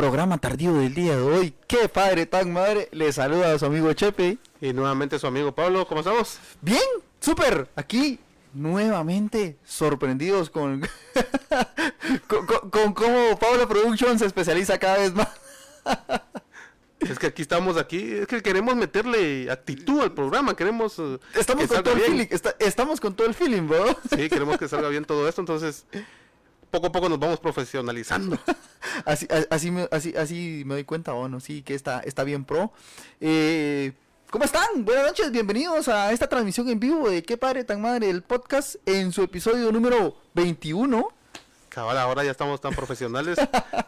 Programa tardío del día de hoy. ¡Qué padre tan madre! Le saluda a su amigo Chepe. Y nuevamente su amigo Pablo, ¿cómo estamos? Bien, súper. Aquí nuevamente sorprendidos con, con, con- con cómo Pablo Production se especializa cada vez más. Es que aquí estamos aquí, es que queremos meterle actitud al programa, queremos eh, Estamos que con todo el feeling. está- estamos con todo el feeling, bro. Sí, queremos que salga bien todo esto, entonces poco a poco nos vamos profesionalizando. Así, así, me, así, así me doy cuenta, oh, no, sí, que está, está bien pro. Eh, ¿Cómo están? Buenas noches, bienvenidos a esta transmisión en vivo de Qué Padre Tan Madre, el podcast en su episodio número 21. Cabal, ahora ya estamos tan profesionales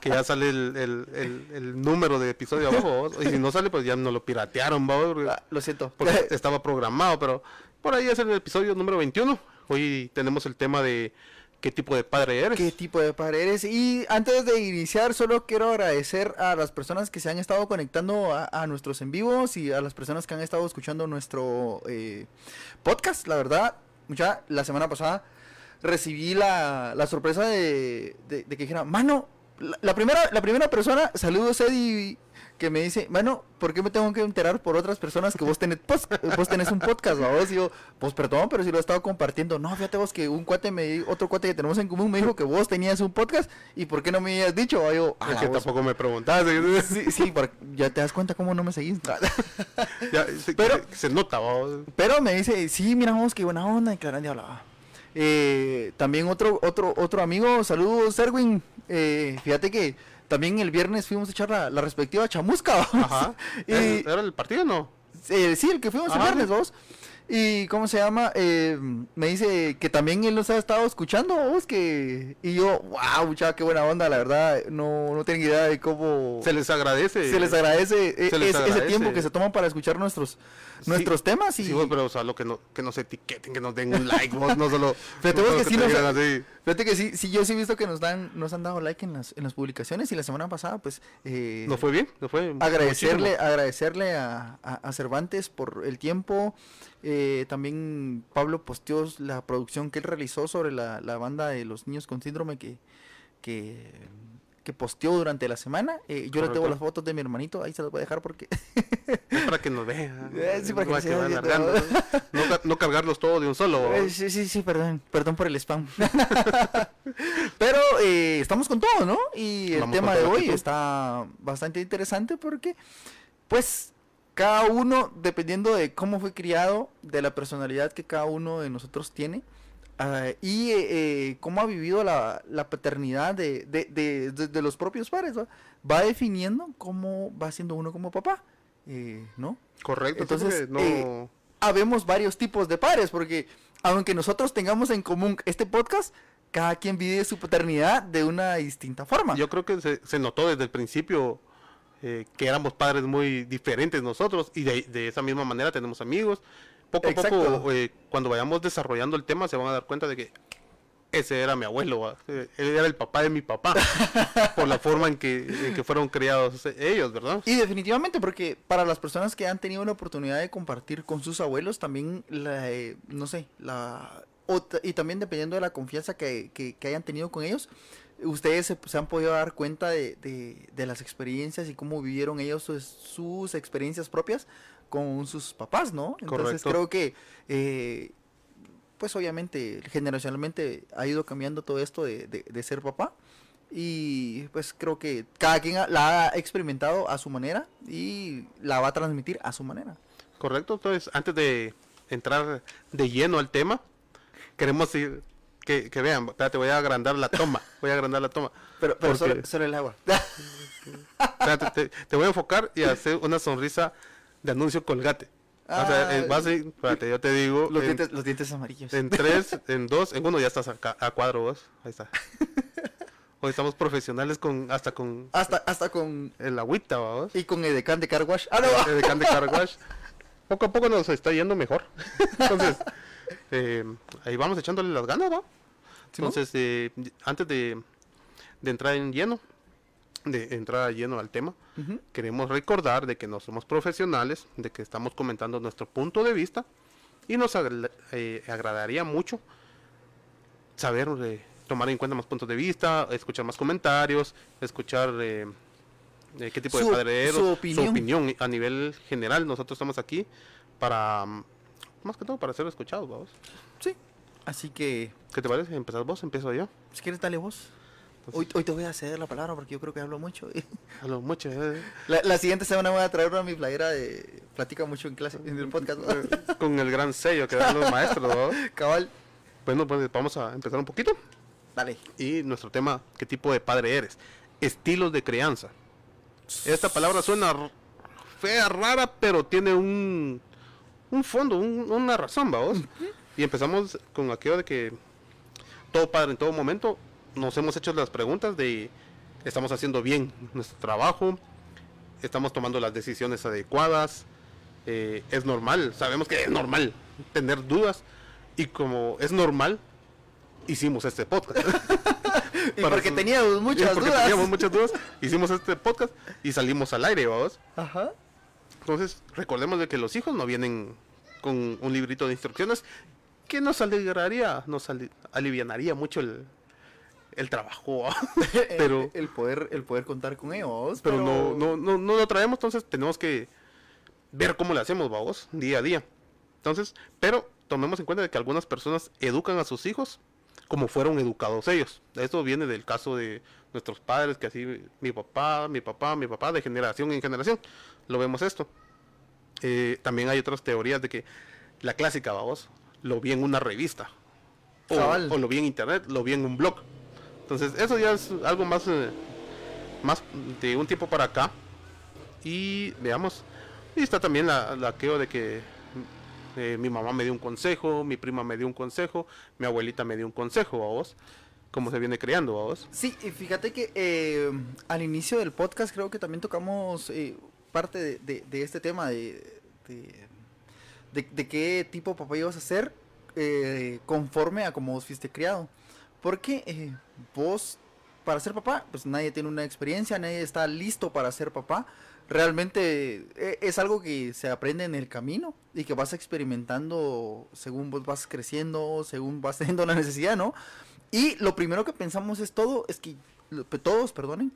que ya sale el, el- el- el número de episodio abajo, ¿vos? y si no sale pues ya nos lo piratearon. Porque- Ah, lo siento. porque estaba programado, pero por ahí es el episodio número 21. Hoy tenemos el tema de qué tipo de padre eres. ¿Qué tipo de padre eres? Y antes de iniciar, solo quiero agradecer a las personas que se han estado conectando a, nuestros en vivos y a las personas que han estado escuchando nuestro eh, podcast. La verdad, mucha, la semana pasada recibí la, la sorpresa de que dijera, mano, la, la primera, la primera persona, saludos Eddie, que me dice, mano, ¿por qué me tengo que enterar por otras personas que vos tenés, vos tenés un podcast, vos? Y yo, pues perdón, pero si lo he estado compartiendo. No, fíjate vos que un cuate me otro cuate que tenemos en común me dijo que vos tenías un podcast y ¿por qué no me habías dicho? Y yo, Es "Ah, que vos". tampoco me preguntaste. Sí, sí, por- ya te das cuenta cómo no me seguís. Ya, se, Pero- se- nota, ¿vos? Pero me dice, sí, mira vos, qué buena onda, y que grande hablaba. Eh, también otro, otro, otro amigo, saludos, Erwin. Eh, fíjate que también el viernes fuimos a echar la, la respectiva chamusca. vamos. Ajá. Y, ¿Era el partido o no? eh, sí, el que fuimos el viernes, vos. Y cómo se llama, Eh, me dice que también él nos ha estado escuchando, vos, que... Y yo, wow, muchacha, qué buena onda, la verdad, no, no tengo idea de cómo... Se les agradece. se les agradece, eh, se les es- ese agradece. tiempo que se toman para escuchar nuestros, Sí, nuestros temas y... Sí, vos, pero o sea, lo que, no, que nos etiqueten, que nos den un like, vos, no solo... Fíjate no que sí nos- así. Fíjate que sí, sí, yo sí he visto que nos dan, nos han dado like en las, en las publicaciones y la semana pasada, pues, eh, ¿No fue bien? ¿No fue agradecerle, muchísimo? agradecerle a, a- a Cervantes por el tiempo. eh, también Pablo posteó la producción que él realizó sobre la, la banda de los niños con síndrome que, que, que posteó durante la semana. Eh, yo debo Correcto. las fotos de mi hermanito, ahí se las voy a dejar porque Es para que nos vean. Eh, sí, para que van largando, ¿no? No ca- no cargarlos todos de un solo. Eh, sí, sí, sí, perdón, perdón por el spam. Pero eh, estamos con todo, ¿no? Y el Vamos tema de hoy está bastante interesante porque, pues, cada uno, dependiendo de cómo fue criado, de la personalidad que cada uno de nosotros tiene, ah, y eh, eh, cómo ha vivido la, la paternidad de, de, de- los propios padres, ¿va? va definiendo cómo va siendo uno como papá, eh, ¿no? Correcto, Entonces, no... habemos varios tipos de padres, porque aunque nosotros tengamos en común este podcast, cada quien vive su paternidad de una distinta forma. Yo creo que se, se notó desde el principio eh, que éramos padres muy diferentes nosotros y de, de esa misma manera tenemos amigos. Poco a Exacto. poco, eh, cuando vayamos desarrollando el tema, se van a dar cuenta de que ese era mi abuelo. Eh, él era el papá de mi papá, por la forma en que, en que fueron criados ellos, ¿verdad? Y definitivamente, porque para las personas que han tenido la oportunidad de compartir con sus abuelos, también, la, eh, no sé, la... y también dependiendo de la confianza que, que- que hayan tenido con ellos, ustedes se, se han podido dar cuenta de, de- de las experiencias y cómo vivieron ellos sus, sus experiencias propias con sus papás, ¿no? Entonces Correcto. creo que, eh, pues obviamente, generacionalmente ha ido cambiando todo esto de, de- de ser papá. Y pues creo que cada quien la ha experimentado a su manera y la va a transmitir a su manera. Correcto, entonces antes de entrar de lleno al tema, queremos ir, que, que vean, espérate, voy a agrandar la toma, voy a agrandar la toma. Pero, pero Porque- solo, solo el agua. Espérate, te, te voy a enfocar y hacer una sonrisa de anuncio colgate. o sea, Ah, en base, espérate, yo te digo, los, en, dientes, los dientes amarillos. en tres, en dos, en uno ya estás acá, a cuadro vos, ahí está. Hoy estamos profesionales con, hasta con Hasta, hasta con... el agüita, vamos. Y con Edecán de Car Wash. Ah, no. de Can de Car Wash. Poco a poco nos está yendo mejor. Entonces, eh, ahí vamos echándole las ganas, ¿no? Simón. Entonces, eh, antes de, de entrar en lleno, de entrar a lleno al tema, queremos recordar de que no somos profesionales, de que estamos comentando nuestro punto de vista y nos agra- eh, agradaría mucho saber eh, tomar en cuenta más puntos de vista, escuchar más comentarios, escuchar eh, eh, qué tipo Su- de padre eres, su opinión. a nivel general. Nosotros estamos aquí para, más que todo, para ser escuchados, vamos. Sí. Así que, ¿Qué te parece? ¿Empezás vos? ¿Empiezo yo? si quieres, dale vos. Hoy, Entonces, hoy te voy a ceder la palabra porque yo creo que hablo mucho. hablo mucho. eh, La, la siguiente semana voy a traer una mi playera de platica mucho en clase, en el podcast. ¿no? eh, con el gran sello que dan los maestros, ¿no? Cabal. Bueno, pues vamos a empezar un poquito. Dale. Y nuestro tema, ¿qué tipo de padre eres? Estilos de crianza. Esta palabra suena fea, rara, pero tiene un, un fondo, un- una razón, vamos. Y empezamos con aquello de que todo padre en todo momento nos hemos hecho las preguntas de estamos haciendo bien nuestro trabajo, estamos tomando las decisiones adecuadas, eh, es normal, sabemos que es normal tener dudas y como es normal, hicimos este podcast. Y Para porque su- teníamos muchas y porque dudas. teníamos muchas dudas, hicimos este podcast y salimos al aire, vamos. Ajá. Entonces, recordemos de que los hijos no vienen con un librito de instrucciones que nos alegraría, nos ali- alivianaría mucho el, el trabajo, pero, el, poder, el poder contar con ellos. pero no, no, no, no lo traemos, entonces tenemos que ver cómo le hacemos, vamos, día a día. Entonces, pero tomemos en cuenta de que algunas personas educan a sus hijos como fueron educados ellos. Esto viene del caso de nuestros padres, que así mi papá, mi papá, mi papá, de generación en generación, lo vemos esto. Eh, también hay otras teorías de que la clásica, vamos, lo vi en una revista. O lo vi en internet, lo vi en un blog. Entonces, eso ya es algo más, eh, más de un tiempo para acá. Y veamos. Y está también la, la queo de que eh, mi mamá me dio un consejo, mi prima me dio un consejo, mi abuelita me dio un consejo, a vos. Cómo se viene creando, a vos. Sí, y fíjate que eh, al inicio del podcast creo que también tocamos parte de, este tema de, de, de- qué tipo de papá ibas a ser conforme a cómo vos fuiste criado. Porque eh, vos, para ser papá, pues nadie tiene una experiencia, nadie está listo para ser papá. Realmente eh, es algo que se aprende en el camino y que vas experimentando según vos vas creciendo, según vas teniendo la necesidad, ¿no? Y lo primero que pensamos es todo, es que todos, perdonen,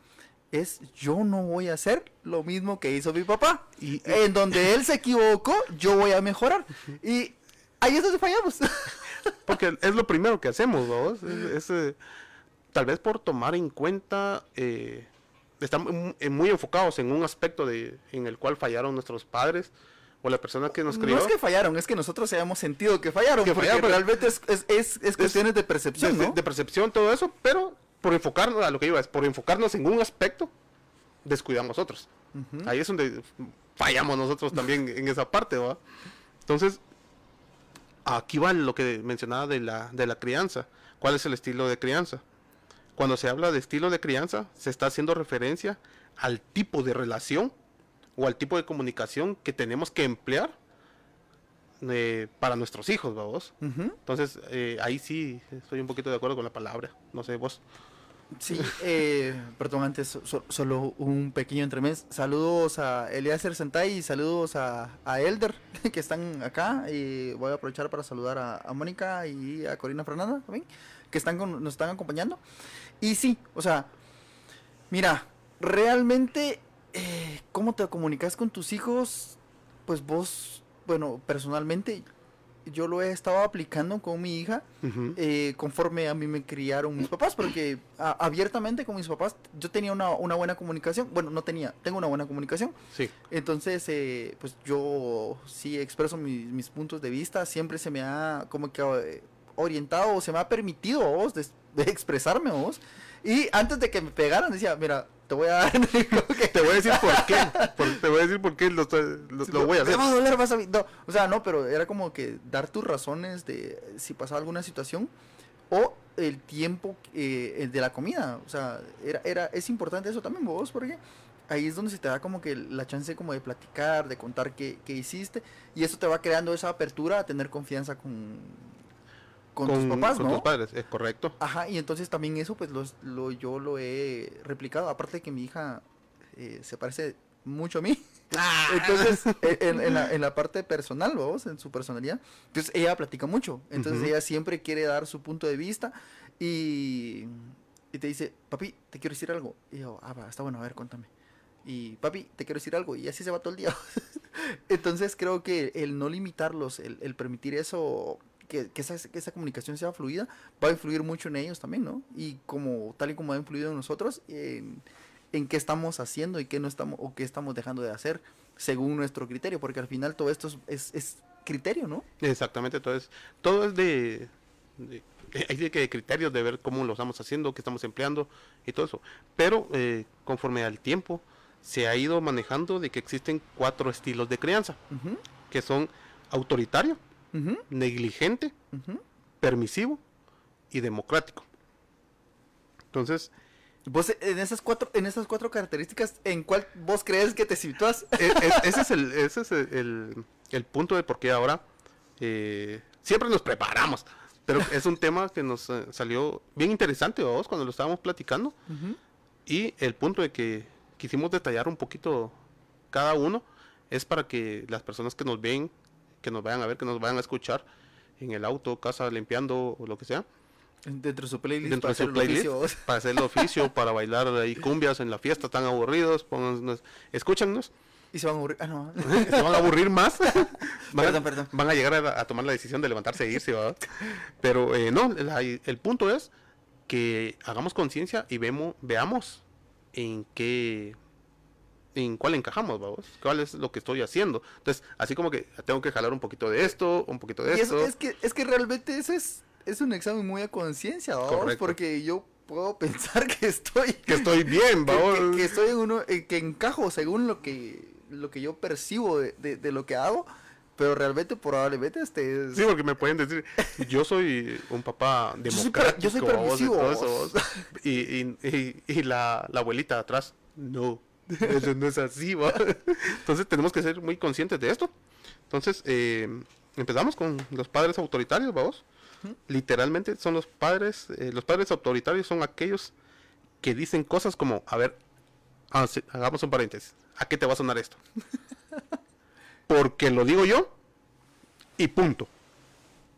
es yo no voy a hacer lo mismo que hizo mi papá. Y- en donde él se equivocó, yo voy a mejorar. Y ahí es donde fallamos. Porque es lo primero que hacemos, vamos. Es, es, eh, tal vez por tomar en cuenta, eh, eh, muy enfocados en un aspecto de, en el cual fallaron nuestros padres o la persona que nos crió. No es que fallaron, es que nosotros hayamos sentido que fallaron. Que fallaron, pero- realmente es, es, es- es cuestiones de percepción, de, ¿no? de percepción, todo eso, pero por enfocarnos, a lo que iba es, por enfocarnos en un aspecto, descuidamos otros. Ujú. Ahí es donde fallamos nosotros también en esa parte, ¿va? Entonces, aquí va lo que mencionaba de la, de la crianza. ¿Cuál es el estilo de crianza? Cuando se habla de estilo de crianza, se está haciendo referencia al tipo de relación o al tipo de comunicación que tenemos que emplear eh, para nuestros hijos, vamos. Entonces, eh, ahí sí estoy un poquito de acuerdo con la palabra. No sé, vos. Sí, eh, perdón, antes so- so- solo un pequeño entremés. Saludos a Eliezer Sentay y saludos a, Elder que están acá. Y voy a aprovechar para saludar a, a Mónica y a Corina Fernanda también, que están con- nos están acompañando. Y sí, o sea, mira, realmente, eh, ¿cómo te comunicas con tus hijos? Pues vos, bueno, personalmente, yo lo he estado aplicando con mi hija eh, conforme a mí me criaron mis papás, porque a- abiertamente con mis papás yo tenía una, una buena comunicación, bueno, no tenía, tengo una buena comunicación, Sí. entonces eh, pues yo sí expreso mis, mis puntos de vista, siempre se me ha como que eh, orientado, se me ha permitido vos de, de expresarme vos, y antes de que me pegaran decía, mira, te voy a dar... que- Te voy a decir por qué. por- te voy a decir por qué lo, estoy- lo- lo voy a hacer. Te va a doler, vas a no, o sea, no, pero era como que dar tus razones de si pasaba alguna situación o el tiempo eh, el de la comida. O sea, era, era, es importante eso también, vos, porque ahí es donde se te da como que la chance como de platicar, de contar qué, qué hiciste, y eso te va creando esa apertura a tener confianza con, con, tus papás, con ¿no? tus padres, es correcto. Ajá, y entonces también eso, pues los- lo, yo lo he replicado. Aparte de que mi hija eh, se parece mucho a mí. Entonces, e- en, en la, en la parte personal, vamos, en su personalidad, entonces ella platica mucho. Entonces Ujú. ella siempre quiere dar su punto de vista. Y, y te dice, papi, te quiero decir algo. Y yo, ah, va, está bueno, a ver, cuéntame. Y papi, te quiero decir algo. Y así se va todo el día. Entonces creo que el no limitarlos, el, el permitir eso, que, que, esa, que esa comunicación sea fluida, va a influir mucho en ellos también, ¿no? Y como tal y como ha influido en nosotros, en, en qué estamos haciendo y qué no estamos, o qué estamos dejando de hacer según nuestro criterio, porque al final todo esto es, es, es criterio, ¿no? Exactamente, entonces todo es de, de- hay de que criterios de ver cómo lo estamos haciendo, qué estamos empleando y todo eso. Pero eh, conforme al tiempo se ha ido manejando de que existen cuatro estilos de crianza, que son autoritario, negligente, permisivo y democrático. Entonces, Vos en esas cuatro, en esas cuatro características, ¿en cuál vos crees que te sitúas? e- e- ese es el, ese es el, el- punto de por qué ahora eh, siempre nos preparamos. Pero es un tema que nos eh, salió bien interesante vos cuando lo estábamos platicando. Y el punto de que quisimos detallar un poquito cada uno es para que las personas que nos ven, que nos vayan a ver, que nos vayan a escuchar en el auto, casa, limpiando o lo que sea, Dentro de su playlist. dentro para de su playlist, oficio, para hacer el oficio, para bailar ahí cumbias en la fiesta, están aburridos, pónganos- escúchanos. Y se van a aburrir. Ah, no. se van a aburrir más. van, Perdón, perdón. van a llegar a, a tomar la decisión de levantarse e irse, ¿verdad? Pero eh, no, la- el punto es que hagamos conciencia y vemos, veamos en qué, en cuál encajamos, vamos, cuál es lo que estoy haciendo. Entonces, así como que tengo que jalar un poquito de esto, un poquito de Y esto. es, que, es que realmente eso es, es un examen muy a conciencia, ¿vamos? Porque yo puedo pensar que estoy. Que estoy bien, que, vamos. que- que estoy en uno. eh, que encajo según lo que, lo que yo percibo de, de- de lo que hago. Pero realmente, probablemente, este es. Sí, porque me pueden decir, yo soy un papá Yo soy democrático. yo soy vos, y permisivo, todo eso, y, y- y la, la abuelita atrás, no, eso no es así, va. Entonces tenemos que ser muy conscientes de esto. Entonces, eh, empezamos con los padres autoritarios, vamos. Literalmente son los padres, eh, los padres autoritarios son aquellos que dicen cosas como, a ver, ah, sí, hagamos un paréntesis, ¿a qué te va a sonar esto? Porque lo digo yo y punto.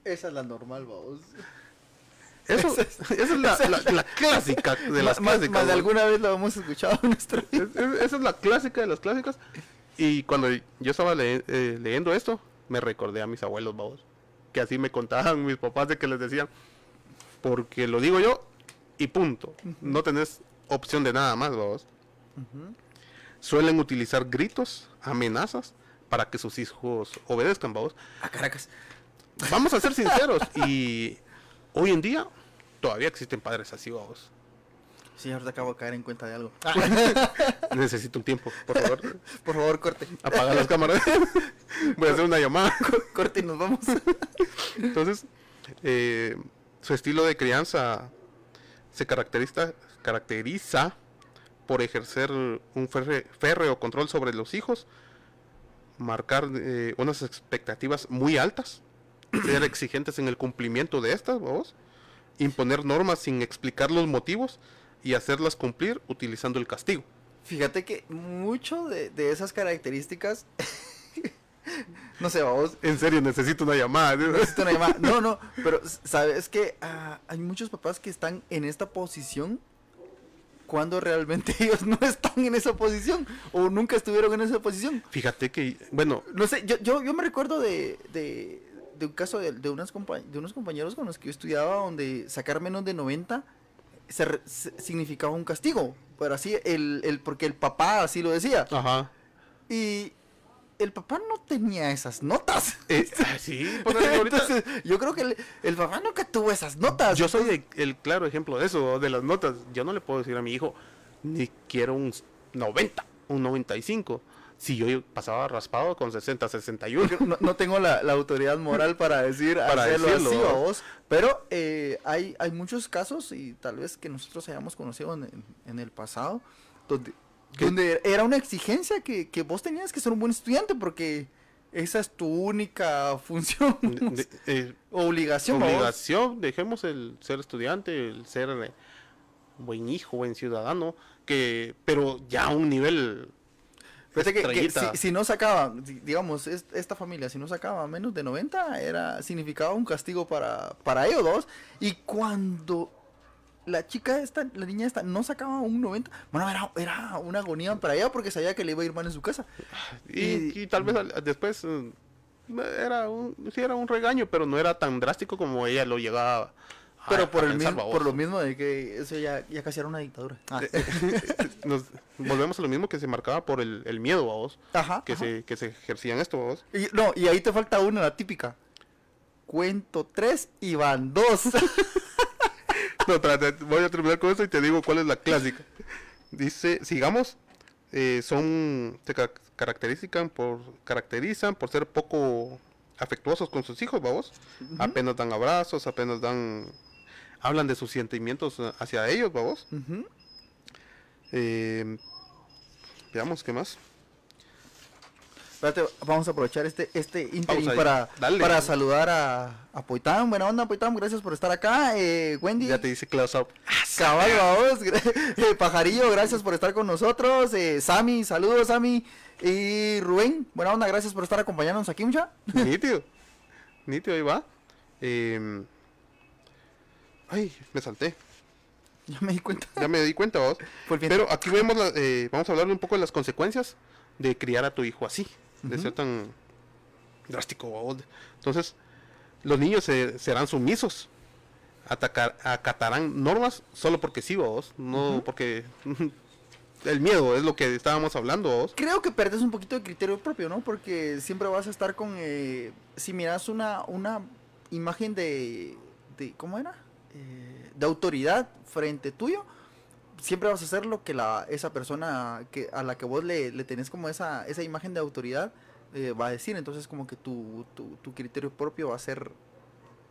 Esa es la normal, vamos. Eso, esa es la, la- la clásica de las más, clásicas. más de alguna vez lo hemos escuchado en nuestra vida. Es- es- esa es la clásica de las clásicas. Y cuando yo estaba le- eh, leyendo esto, me recordé a mis abuelos, vamos. Que así me contaban mis papás de que les decían, porque lo digo yo y punto. No tenés opción de nada más, vamos. Suelen utilizar gritos, amenazas, para que sus hijos obedezcan, vamos. A Caracas. Vamos a ser sinceros. y hoy en día todavía existen padres así, vamos. Sí, ahorita acabo de caer en cuenta de algo. Necesito un tiempo, por favor. Por favor, corte. Apaga las cámaras. Voy a hacer una llamada. Corte y nos vamos. Entonces, eh, su estilo de crianza se caracteriza, caracteriza por ejercer un férreo control sobre los hijos, marcar eh, unas expectativas muy altas, ser exigentes en el cumplimiento de estas, vamos, imponer normas sin explicar los motivos y hacerlas cumplir utilizando el castigo. Fíjate que mucho de, de esas características. no sé, vamos. En serio, necesito una llamada. necesito una llamada. No, no, pero sabes que ah, hay muchos papás que están en esta posición cuando realmente ellos no están en esa posición o nunca estuvieron en esa posición. Fíjate que, bueno, No sé, yo, yo, yo me recuerdo de, de, de un caso de, de, unas de unos compañeros con los que yo estudiaba donde sacar menos de 90 se re- se- significaba un castigo. Pero así, el, el, porque el papá así lo decía. ajá. Y el papá no tenía esas notas. Eh, ah, sí, Entonces, yo creo que el, el papá nunca tuvo esas notas. Yo soy el, el claro ejemplo de eso, de las notas. Yo no le puedo decir a mi hijo, ni quiero un 90, un 95. Si yo pasaba raspado con 60, 61. Porque no, no tengo la, la autoridad moral para decir Para hacerlo decirlo, así a vos. Pero eh, hay, hay muchos casos, y tal vez que nosotros hayamos conocido en, en- el pasado, donde, ¿Qué? donde era una exigencia que, que vos tenías que ser un buen estudiante porque esa es tu única función, De- eh, obligación. obligación, dejemos el ser estudiante, el ser eh, buen hijo, buen ciudadano, que pero ya a un nivel Fíjate que, que si, si no sacaba, di- digamos, es- esta familia, si no sacaba menos de 90, era, significaba un castigo para, para ellos dos. Y cuando la chica esta, la niña esta, no sacaba un 90. Bueno, era, era una agonía para ella porque sabía que le iba a ir mal en su casa. Y, Y- y tal vez después eh, era un, sí era un regaño, pero no era tan drástico como ella lo llegaba Pero por, el mismo, por lo mismo de que eso ya, ya casi era una dictadura. Ah. Nos volvemos a lo mismo que se marcaba por el, el miedo, vos, Ajá. que ajá. se, que se ejercía en esto, vos. Y, no, y ahí te falta una, la típica. Cuento tres y van dos. No, espérate, voy a terminar con esto y te digo cuál es la clásica. Dice, sigamos, eh, son, se ca- caracterizan por, caracterizan por ser poco afectuosos con sus hijos, vamos. Apenas dan abrazos, apenas dan, hablan de sus sentimientos eh, hacia ellos, vamos. Ujú. Eh, veamos qué más. Espérate, vamos a aprovechar este, este interim para, dale. para saludar a, a Poitán. Buena onda, Poitán, gracias por estar acá. Eh, Wendy, Ya te dice close up. cabal, vamos. Eh, Pajarillo, gracias por estar con nosotros. Eh, Sammy, saludos, Sammy. Y Rubén, buena onda, gracias por estar acompañándonos aquí, mucha. Nítido. Nítido, ahí va. Eh, ay, me salté. Ya me di cuenta. Ya me di cuenta, vos. Pero aquí vemos, la- eh, vamos a hablar un poco de las consecuencias de criar a tu hijo así, de ser tan drástico. vos. Entonces, los niños se- serán sumisos, atacar, acatarán normas solo porque sí, vos, no porque el miedo es lo que estábamos hablando, vos. Creo que perdes un poquito de criterio propio, ¿no? Porque siempre vas a estar con... eh, si miras una, una imagen de, de... ¿Cómo era? Eh, de autoridad frente tuyo, siempre vas a hacer lo que la, esa persona que, a la que vos le, tenés como esa, esa imagen de autoridad eh, va a decir. Entonces como que tu, tu, criterio propio va a ser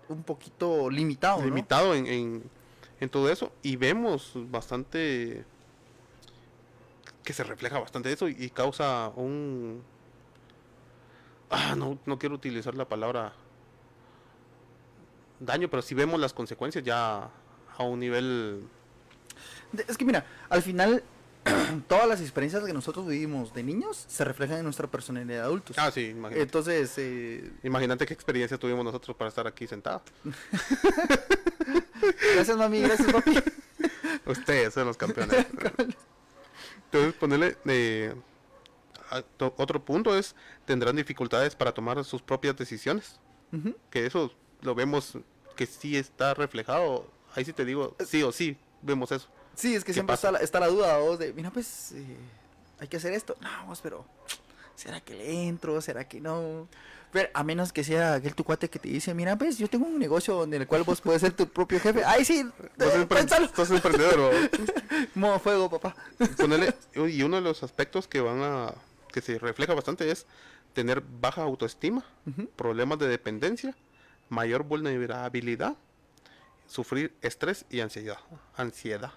un poquito limitado, limitado en, en, en todo eso y vemos bastante que se refleja bastante eso y, y causa un ah no, no quiero utilizar la palabra daño pero si vemos las consecuencias ya a un nivel Es que mira, al final todas las experiencias que nosotros vivimos de niños se reflejan en nuestra personalidad de adultos. ah sí imagínate, Entonces, eh, imagínate qué experiencia tuvimos nosotros para estar aquí sentados gracias mami, gracias papi. Ustedes son los campeones. Entonces, ponerle. eh, otro punto es: tendrán dificultades para tomar sus propias decisiones. Que eso lo vemos que sí está reflejado. Ahí sí te digo, sí o sí, vemos eso. Sí, es que ¿Qué siempre está la, está la duda vos de, mira pues, eh, hay que hacer esto. No, vos, pero, ¿será que le entro? ¿Será que no? Pero a menos que sea aquel tu cuate que te dice, mira pues, yo tengo un negocio donde el cual vos puedes ser tu propio jefe. Ay, sí, eh, pénsalo. sos emprendedor. Modo fuego, papá. Ponerle- y uno de los aspectos que van a. que se refleja bastante es tener baja autoestima, Ujú. problemas de dependencia, mayor vulnerabilidad, sufrir estrés y ansiedad. Ansiedad.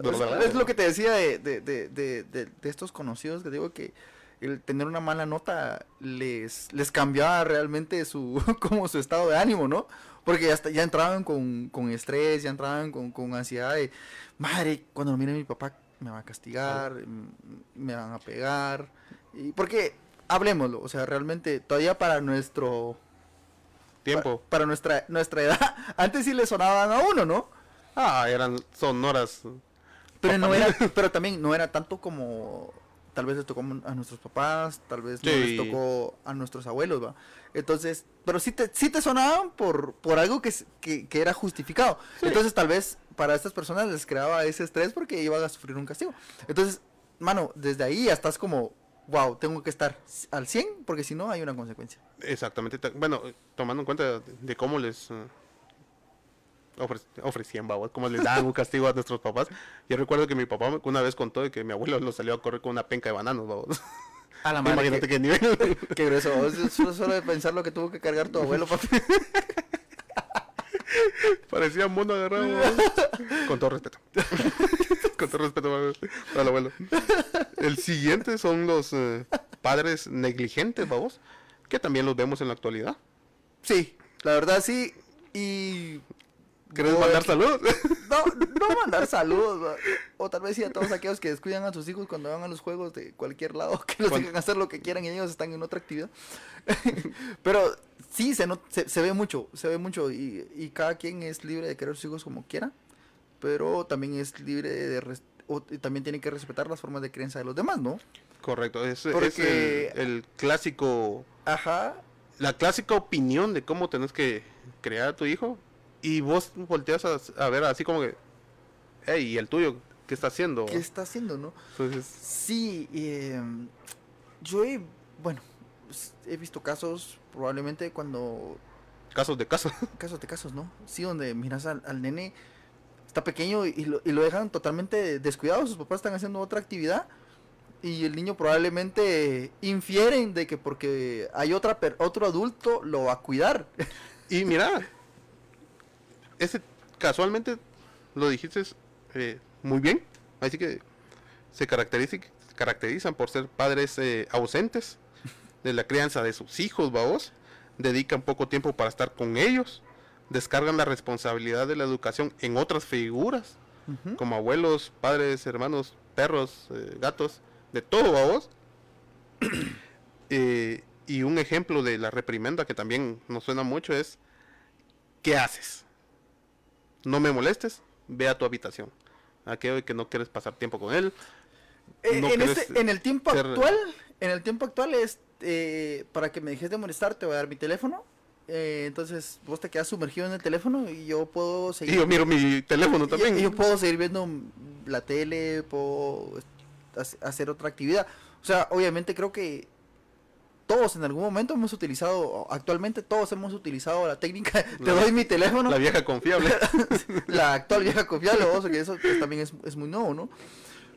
Ah. Es, es lo que te decía de, de, de, de, estos conocidos que digo que el tener una mala nota les, les cambiaba realmente su como su estado de ánimo, ¿no? Porque ya, ya entraban con, con estrés, ya entraban con, con ansiedad de, madre, cuando lo mire mi papá me va a castigar, m- me van a pegar. Y porque, hablemoslo, o sea, realmente todavía para nuestro... Tiempo. pa- para nuestra, nuestra edad, antes sí le sonaban a uno, ¿no? Ah, eran sonoras. Pero no era, pero también no era tanto como tal vez les tocó a nuestros papás, tal vez no les tocó a nuestros abuelos, va. Entonces, pero sí te, sí te sonaban por, por algo que, que era justificado. Entonces, tal vez para estas personas les creaba ese estrés porque iban a sufrir un castigo. Entonces, mano, desde ahí ya estás como, wow, tengo que estar al 100 porque si no hay una consecuencia. Exactamente. ta- Bueno, tomando en cuenta de, cómo les eh, ofre- ofrecían, babos, cómo les daban un castigo a nuestros papás. Yo recuerdo que mi papá una vez contó de que mi abuelo lo salió a correr con una penca de bananos, babos. A la Imagínate qué nivel. Qué grueso. Solo, solo de pensar lo que tuvo que cargar tu abuelo, papi. Parecía mono agarrado. Con todo respeto. Con todo respeto el abuelo. El siguiente son los eh, padres negligentes, babos, que también los vemos en la actualidad. Sí, la verdad sí. Y. ¿Querés Voy mandar aquí- saludos? No, no mandar saludos. O tal vez sí a todos aquellos que descuidan a sus hijos cuando van a los juegos de cualquier lado, que los dejan hacer lo que quieran y ellos están en otra actividad. Pero sí, se, not- se, se ve mucho, se ve mucho. Y, y cada quien es libre de querer sus hijos como quiera. pero también es libre de... res- o- y también tiene que respetar las formas de creencia de los demás, ¿no? Correcto, es, es Porque- el, el clásico, Ajá. la clásica opinión de cómo tenés que crear a tu hijo y vos volteas a, a ver así como que, hey, ¿y el tuyo qué está haciendo? ¿Qué está haciendo, no? Entonces, Sí, eh, yo he, bueno, he visto casos, probablemente cuando, casos de casos. casos de casos, ¿no? Sí, donde miras al, al nene, está pequeño y lo, y lo dejan totalmente descuidado, sus papás están haciendo otra actividad y el niño probablemente infieren de que porque hay otra per- otro adulto lo va a cuidar. Y mira, ese casualmente lo dijiste eh, muy bien, así que se caracteriza- caracterizan por ser padres eh, ausentes de la crianza de sus hijos, vamos, dedican poco tiempo para estar con ellos, descargan la responsabilidad de la educación en otras figuras, como abuelos, padres, hermanos, perros, eh, gatos, de todo, vamos. Eh, y un ejemplo de la reprimenda que también nos suena mucho es, ¿qué haces? No me molestes, ve a tu habitación. Aquello de que no quieres pasar tiempo con él. Eh, no en, querés este- en el tiempo ser- actual, en el tiempo actual es eh, para que me dejes de molestar, te voy a dar mi teléfono. Eh, entonces vos te quedas sumergido en el teléfono y yo puedo seguir. Y yo miro mi teléfono también. y yo puedo seguir viendo la tele, puedo hac- hacer otra actividad. O sea, obviamente creo que todos en algún momento hemos utilizado, actualmente todos hemos utilizado la técnica, te La- doy mi teléfono, La vieja confiable. la actual vieja confiable, que eso pues, también es, es muy nuevo, ¿no?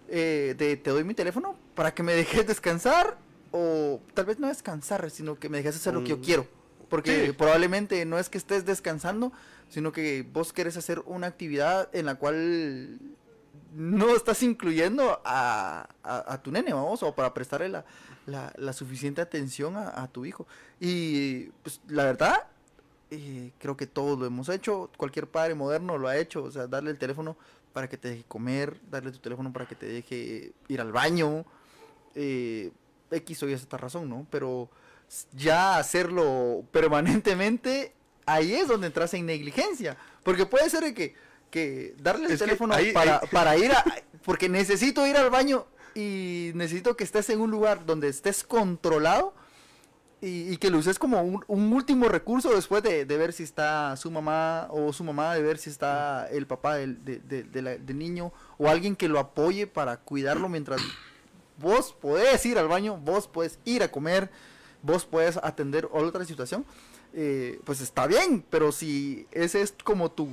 Eh, de, te doy mi teléfono para que me dejes descansar o tal vez no descansar, sino que me dejes hacer lo que yo Mm, quiero. Porque sí. probablemente no es que estés descansando, sino que vos querés hacer una actividad en la cual no estás incluyendo a, a- a tu nene, vamos, o para prestarle la, la- la suficiente atención a, a tu hijo. Y pues la verdad, eh, creo que todos lo hemos hecho, cualquier padre moderno lo ha hecho, o sea, darle el teléfono para que te deje comer, darle tu teléfono para que te deje ir al baño, eh, X o Y es esta razón, ¿no? Pero ya hacerlo permanentemente, ahí es donde entras en negligencia, porque puede ser que, que darle el Es teléfono ahí- para, ahí- para ir a, porque necesito ir al baño y necesito que estés en un lugar donde estés controlado y, y que lo uses como un, un último recurso después de, de ver si está su mamá o su mamá, de ver si está el papá del, de- de- de la- del niño o alguien que lo apoye para cuidarlo mientras vos podés ir al baño, vos puedes ir a comer, vos puedes atender otra situación, eh, pues está bien, pero si ese es como tu...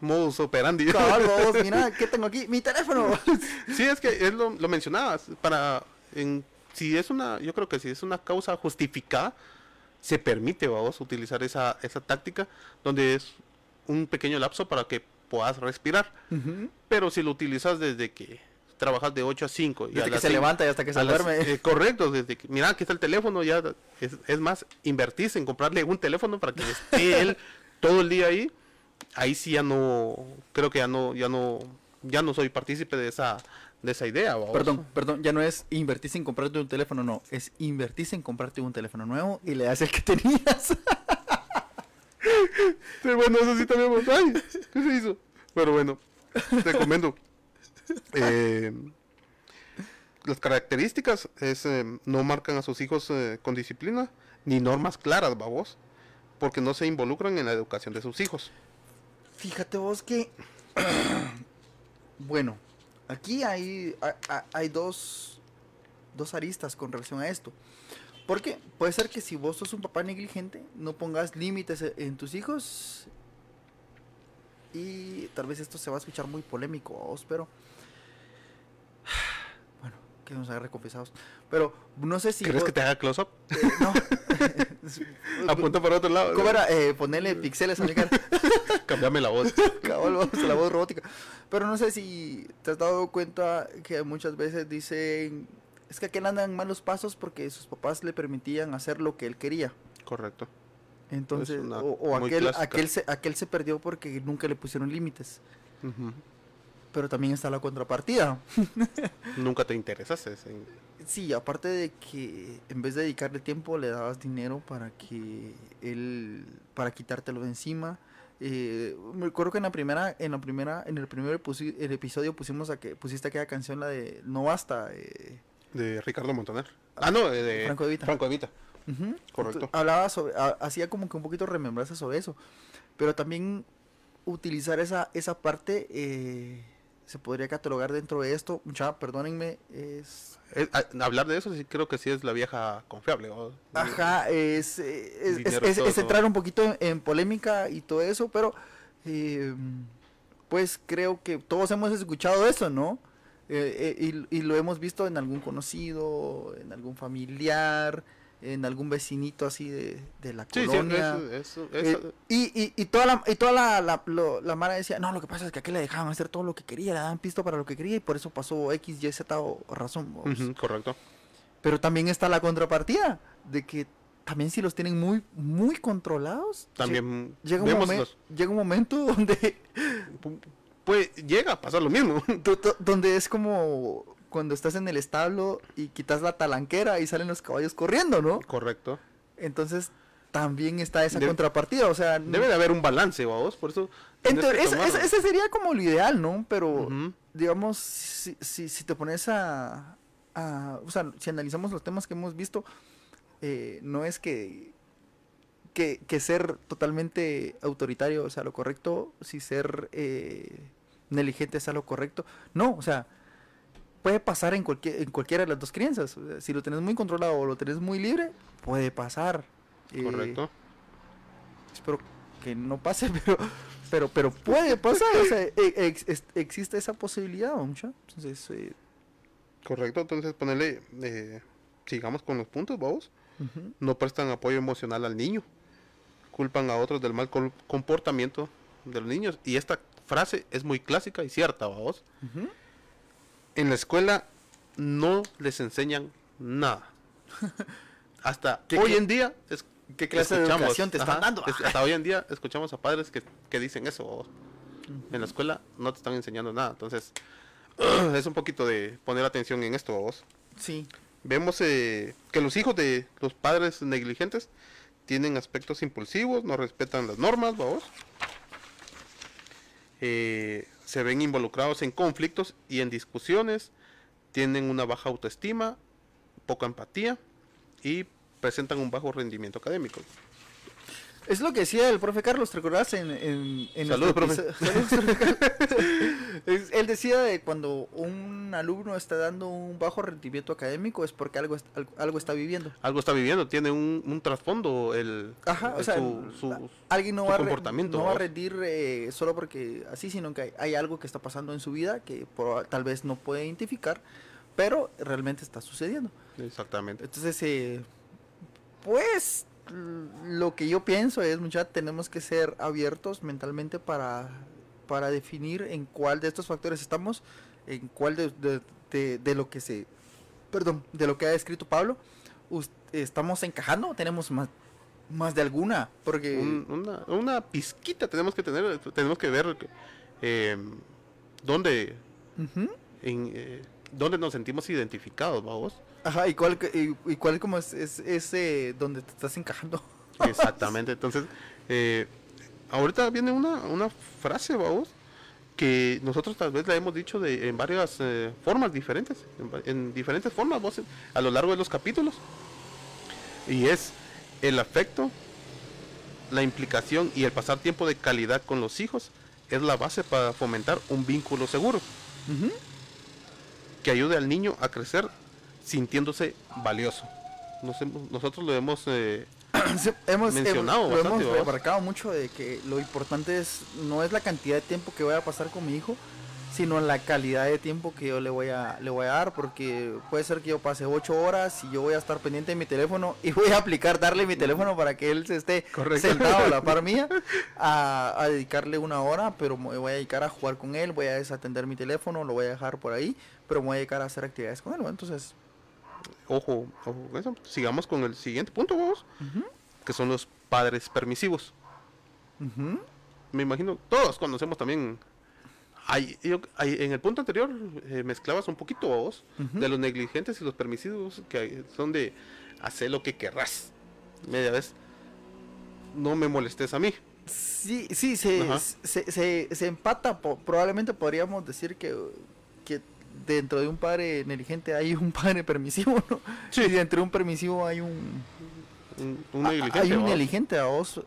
Modus operandi. Vos, mira, ¿qué tengo aquí? Mi teléfono. Sí, es que es lo, lo mencionabas. Para, en, si es una, yo creo que si es una causa justificada, se permite, vamos, utilizar esa, esa táctica donde es un pequeño lapso para que puedas respirar. Pero si lo utilizas desde que trabajas de 8 a 5 y Desde a que se levanta y hasta que se las- duerme. eh, correcto, desde que, mira, aquí está el teléfono, ya es, es más, invertís en comprarle un teléfono para que esté él todo el día ahí. Ahí sí ya no, creo que ya no, ya no, ya no soy partícipe de esa, de esa idea. ¿vamos? Perdón, perdón, ya no es invertirse en comprarte un teléfono, no, es invertirse en comprarte un teléfono nuevo y le das el que tenías. Bueno, eso sí también. Ay, ¿qué se hizo? Pero bueno, te comento. Eh, las características es eh, no marcan a sus hijos eh, con disciplina ni normas claras, babos, porque no se involucran en la educación de sus hijos. Fíjate vos que, bueno, aquí hay, hay, dos, dos aristas con relación a esto. Porque puede ser que si vos sos un papá negligente, no pongas límites e- en tus hijos. Y tal vez esto se va a escuchar muy polémico, vos, pero... Que nos agarre confesados. Pero no sé si... ¿Crees vos- que te haga close-up? eh, no. Apunta para otro lado. ¿Cómo era? Eh, ponerle pixeles a mi cara. Cambiame la voz. Cabal, la voz robótica. Pero no sé si te has dado cuenta que muchas veces dicen, es que aquel anda en malos pasos porque sus papás le permitían hacer lo que él quería. Correcto. Entonces, o, o aquel, aquel, se, aquel se perdió porque nunca le pusieron límites. Ujú. Pero también está la contrapartida. Nunca te interesas en... Sí, aparte de que en vez de dedicarle tiempo le dabas dinero para que él, para quitártelo de encima Eh, me acuerdo que en la primera, en la primera, en el primer el episodio pusimos a que pusiste aquella canción la de No basta. eh, De Ricardo Montaner. Ah, no, eh, de Franco de Vita. Franco de Vita. Ujú. Correcto. Hablaba sobre, ha- hacía como que un poquito remembranza sobre eso. Pero también utilizar esa, esa parte eh, se podría catalogar dentro de esto. Mucha, perdónenme, es. Eh, a- hablar de eso sí creo que sí es la vieja confiable. ¿o? Ajá, es, eh, es, entrar un poquito en, en polémica y todo eso, pero eh, pues creo que todos hemos escuchado eso, ¿no? Eh, eh, y, y lo hemos visto en algún conocido, en algún familiar, en algún vecinito así de, de la Sí, sí, colonia. eso, eso, eso- Eh, y, y, y toda la, y toda la, la, lo- la mara decía, no, lo que pasa es que aquí le dejaban hacer todo lo que quería, le daban pisto para lo que quería y por eso pasó X, Y, Z o razón. correcto. Pero también está la contrapartida, de que también si los tienen muy, muy controlados, También llega un, momen- llega un momento donde, Pues llega a pasar lo mismo. do- do- donde es como cuando estás en el establo y quitas la talanquera y salen los caballos corriendo, ¿no? correcto. Entonces también está esa Debe- contrapartida, o sea... Debe de haber un balance, vos, por eso. En tienes que teoría, ese, tomarlo. ese- ese sería como lo ideal, ¿no? Pero, digamos, si, si, si te pones a, a- O sea, si analizamos los temas que hemos visto, eh, no es que, que, que ser totalmente autoritario sea lo correcto, si ser eh, negligente sea lo correcto. No, o sea, puede pasar en, cualquier, en cualquiera de las dos crianzas. Si lo tenés muy controlado o lo tenés muy libre, puede pasar. Eh, Correcto. espero que no pase, pero pero pero puede pasar, o sea, e- ex- existe esa posibilidad, mucha. Entonces, eh, Correcto. Entonces, ponerle. eh, sigamos con los puntos, vamos. No prestan apoyo emocional al niño. Culpan a otros del mal comportamiento de los niños. Y esta frase es muy clásica y cierta, vamos. ujú. En la escuela no les enseñan nada. Hasta ¿Qué hoy en día es ¿Qué clase de escuchamos- educación te están ajá, dando? es- hasta hoy en día escuchamos a padres que, que dicen eso. vamos. En la escuela no te están enseñando nada. Entonces, es un poquito de poner atención en esto, vos. Sí, Vemos eh, que los hijos de los padres negligentes tienen aspectos impulsivos, no respetan las normas, vamos. Eh, se ven involucrados en conflictos y en discusiones, tienen una baja autoestima, poca empatía y presentan un bajo rendimiento académico. Es lo que decía el profe Carlos, ¿te recordás? En, en, en Saludos, Saludos, profe. Es- Él decía de cuando un alumno está dando un bajo rendimiento académico es porque algo, algo, está viviendo. Algo está viviendo, tiene un, un trasfondo el, Ajá, o sea, su, alguien no su va, comportamiento, no va a rendir eh, solo porque así, sino que hay, hay algo que está pasando en su vida que por- tal vez no puede identificar, pero realmente está sucediendo. Exactamente. Entonces, eh, pues lo que yo pienso es, muchachos, tenemos que ser abiertos mentalmente para, para definir en cuál de estos factores estamos, en cuál de, de- de- de lo que se, perdón, de lo que ha escrito Pablo, estamos encajando, tenemos más, más de alguna, porque Un- una, una pizquita tenemos que tener, tenemos que ver eh, dónde, en, eh, dónde nos sentimos identificados, vamos. Ajá, y cuál, y, y cuál como es, es, es, eh, donde te estás encajando. Exactamente. Entonces, eh, ahorita viene una, una frase, vamos, que nosotros tal vez la hemos dicho de, en varias eh, formas diferentes, en, en diferentes formas, vos, a lo largo de los capítulos. Y es el afecto, la implicación y el pasar tiempo de calidad con los hijos es la base para fomentar un vínculo seguro Ujú. que ayude al niño a crecer sintiéndose valioso. Nos hemos- nosotros lo hemos eh, hemos mencionado hemos- lo bastante, hemos remarcado mucho de que lo importante es no es la cantidad de tiempo que voy a pasar con mi hijo sino la calidad de tiempo que yo le voy a le voy a dar porque puede ser que yo pase ocho horas y yo voy a estar pendiente de mi teléfono y voy a aplicar darle mi teléfono para que él se esté Correcto. sentado a la par mía a, a dedicarle una hora pero me voy a dedicar a jugar con él voy a desatender mi teléfono lo voy a dejar por ahí pero me voy a dedicar a hacer actividades con él entonces Ojo, ojo con eso. Sigamos con el siguiente punto, vamos, que son los padres permisivos. Me imagino, todos conocemos también. Hay, yo- hay- en el punto anterior eh, mezclabas un poquito vos de los negligentes y los permisivos que son de hacer lo que querrás. Media vez, no me molestes a mí. Sí, sí, se, se, se, se empata. probablemente podríamos decir que, que dentro de un padre negligente hay un padre permisivo, ¿no? Sí. Y dentro de un permisivo hay un, Un, un negligente. hay un negligente a vos.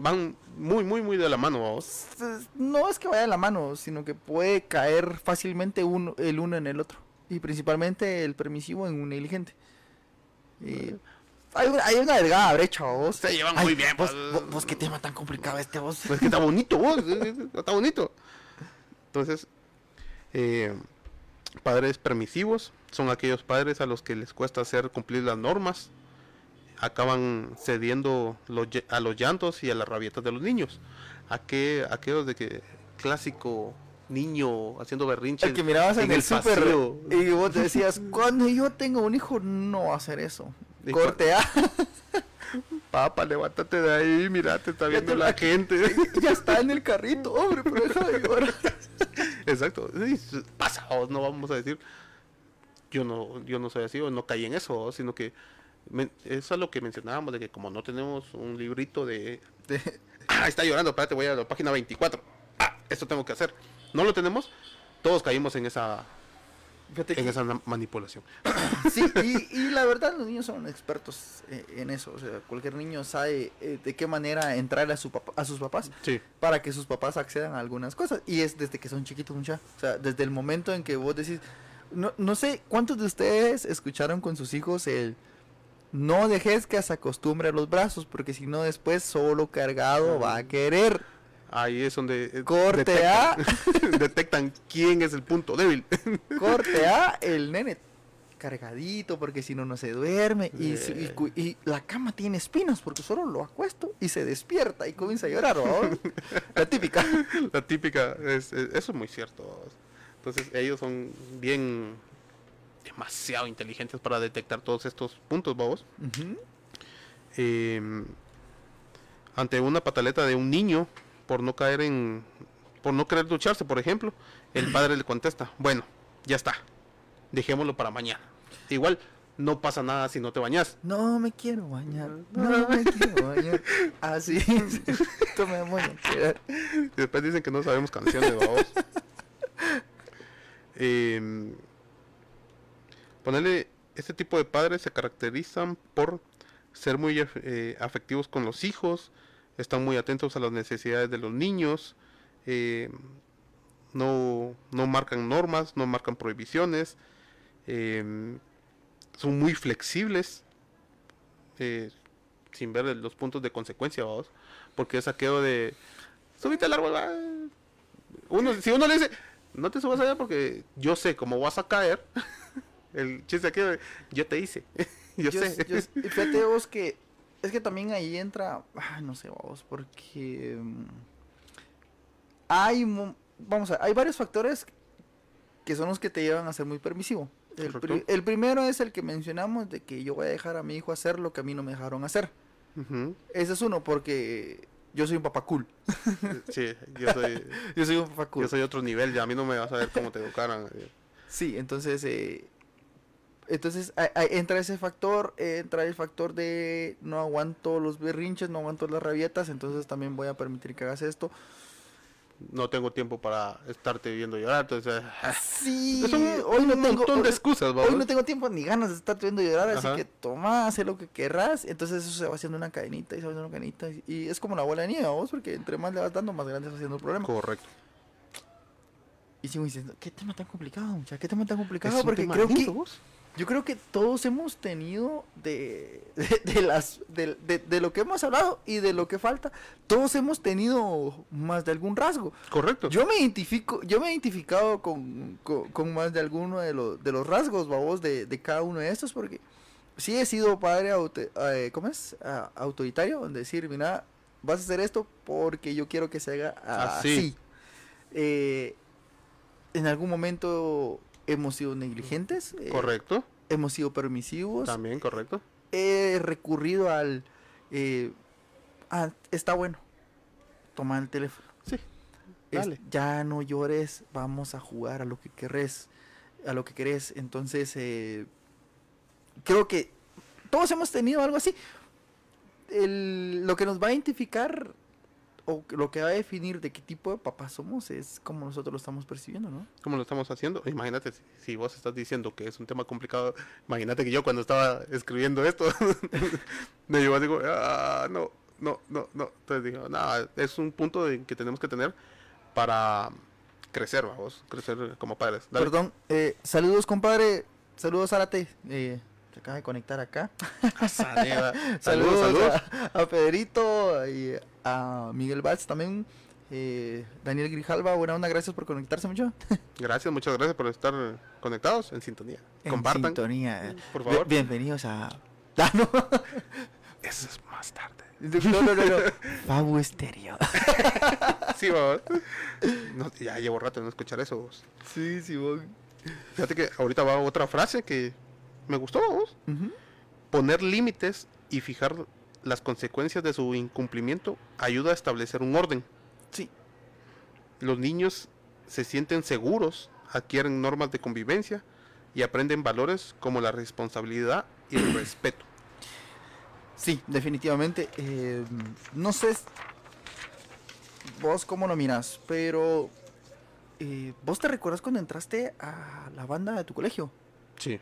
Van muy, muy, muy de la mano, vamos. No es que vaya de la mano, sino que puede caer fácilmente uno, el uno en el otro. Y principalmente el permisivo en un negligente. Y hay, una, hay una delgada brecha, vos. Se llevan muy bien, Vos, pues. vos- vos qué tema tan complicado este, vos. Es que está bonito, vos. Está bonito. Entonces, eh, padres permisivos son aquellos padres a los que les cuesta hacer cumplir las normas. Acaban cediendo los a los llantos y a las rabietas de los niños. Aquel, aquellos de que clásico niño haciendo berrinches El que mirabas en, el, súper pasillo. y vos te decías, cuando yo tengo un hijo, no va a hacer eso. Y Corte A. Papá, levántate de ahí, mira, te está viendo la la- gente. ya está en el carrito, hombre, pero deja de llorar. Exacto. Pasa, o no vamos a decir. Yo no, yo no soy así o no caí en eso, sino que eso es lo que mencionábamos de que como no tenemos un librito de, De- ah, está llorando, espérate, voy a la página 24. Ah, esto tengo que hacer. No lo tenemos. Todos caímos en esa Fíjate en que- esa manipulación. Sí, y, y la verdad los niños son expertos eh, en eso. O sea, cualquier niño sabe eh, de qué manera entrar a, su papá- a sus papás Sí. para que sus papás accedan a algunas cosas. Y es desde que son chiquitos, mucha. O sea, desde el momento en que vos decís... No, no sé cuántos de ustedes escucharon con sus hijos el... No dejes que se acostumbre a los brazos, porque si no después solo cargado va a querer. Ahí es donde eh, Corte A. detectan, quién es el punto débil. Corte A, el nene cargadito porque si no no se duerme y, la cama tiene espinas porque solo lo acuesto y se despierta y comienza a llorar, ¿no? La típica. La típica, es, es- eso es muy cierto. Entonces ellos son bien demasiado inteligentes para detectar todos estos puntos. Ujú. Eh, ante una pataleta de un niño por no caer en, por no querer ducharse, por ejemplo, el padre le contesta, bueno, ya está, dejémoslo para mañana. Igual no pasa nada si no te bañas. No me quiero bañar, no me quiero bañar. Así, esto me voy a quedar. Y después dicen que no sabemos canciones, vamos. Em, ponerle, este tipo de padres se caracterizan por ser muy eh, afectivos con los hijos, están muy atentos a las necesidades de los niños, em, no, no marcan normas, no marcan prohibiciones, em, son muy flexibles, eh, sin ver los puntos de consecuencia, vamos, porque es aquello de subite al árbol. va". Uno, si uno le dice, no te subas allá porque yo sé cómo vas a caer. El chiste aquí, de, yo te hice. yo, Yo- sé. yo- fíjate vos que es que también ahí entra, no sé vos, porque mm, hay, mo- vamos a, hay varios factores que son los que te llevan a ser muy permisivo. El, Correcto. pri- el primero es el que mencionamos de que yo voy a dejar a mi hijo hacer lo que a mí no me dejaron hacer. Ese es uno porque yo soy un papá cool. Sí, yo soy, Yo soy un papá cool. yo soy otro nivel, ya a mí no me vas a ver cómo te educaran. eh. Sí, entonces, eh, entonces a- a- entra ese factor, entra el factor de no aguanto los berrinches, no aguanto las rabietas, entonces también voy a permitir que hagas esto. No tengo tiempo para estarte viendo llorar, entonces... Sí, Es un, hoy no tengo, montón de hoy- excusas, hoy vamos. no tengo tiempo ni ganas de estar viendo llorar, así que toma, haz lo que querrás. Entonces eso se va haciendo una cadenita y se va haciendo una cadenita. Y, es como la bola de nieve, vos, porque entre más le vas dando, más grande se va haciendo el problema. Correcto. Y sigo diciendo, ¿qué tema tan complicado, muchacha? ¿Qué tema tan complicado? Porque creo que vos. Yo creo que todos hemos tenido de, de, de las de, de- de lo que hemos hablado y de lo que falta, todos hemos tenido más de algún rasgo. Correcto. Yo me identifico, yo me he identificado con, con, con más de alguno de los de los rasgos, babos, de, de cada uno de estos, porque sí he sido padre auto, eh, ¿cómo es? Ah, autoritario, en decir, mira, vas a hacer esto porque yo quiero que se haga Así. así. Eh, en algún momento hemos sido negligentes. eh, Correcto. hemos sido permisivos. También, correcto. He recurrido al... eh, ah, está bueno. Toma el teléfono. Sí. Es- Dale. ya no llores, vamos a jugar a lo que querés. A lo que querés. Entonces, eh, creo que todos hemos tenido algo así. El- lo que nos va a identificar o lo que va a definir de qué tipo de papás somos es como nosotros lo estamos percibiendo, ¿no? ¿Cómo lo estamos haciendo? Imagínate, si, si vos estás diciendo que es un tema complicado, imagínate que yo cuando estaba escribiendo esto, me llevó digo, ah, no, no, no, no. Entonces digo, nada, es un punto de- que tenemos que tener para crecer, vamos, crecer como padres. Dale. Perdón, eh, saludos compadre, saludos Zárate, eh, se acaba de conectar acá. Saneva. Saludos, Saludos. A, a Pedrito y a Miguel Valls también. eh, Daniel Grijalva, buena onda, gracias por conectarse mucho. Gracias, muchas gracias por estar conectados en sintonía. En Compartan, sintonía. por favor. bienvenidos a. Ah, no. Eso es más tarde. No, no, no, no. Fabu Estéreo. Sí. No, ya llevo rato no escuchar eso. vos. Sí, sí, vos. Fíjate que ahorita va otra frase que me gustó, vos. Poner límites y fijar las consecuencias de su incumplimiento ayuda a establecer un orden. Sí. Los niños se sienten seguros, adquieren normas de convivencia y aprenden valores como la responsabilidad y el respeto. Sí, definitivamente. eh, no sé vos cómo lo miras, pero eh, vos te recuerdas cuando entraste a la banda de tu colegio. Sí.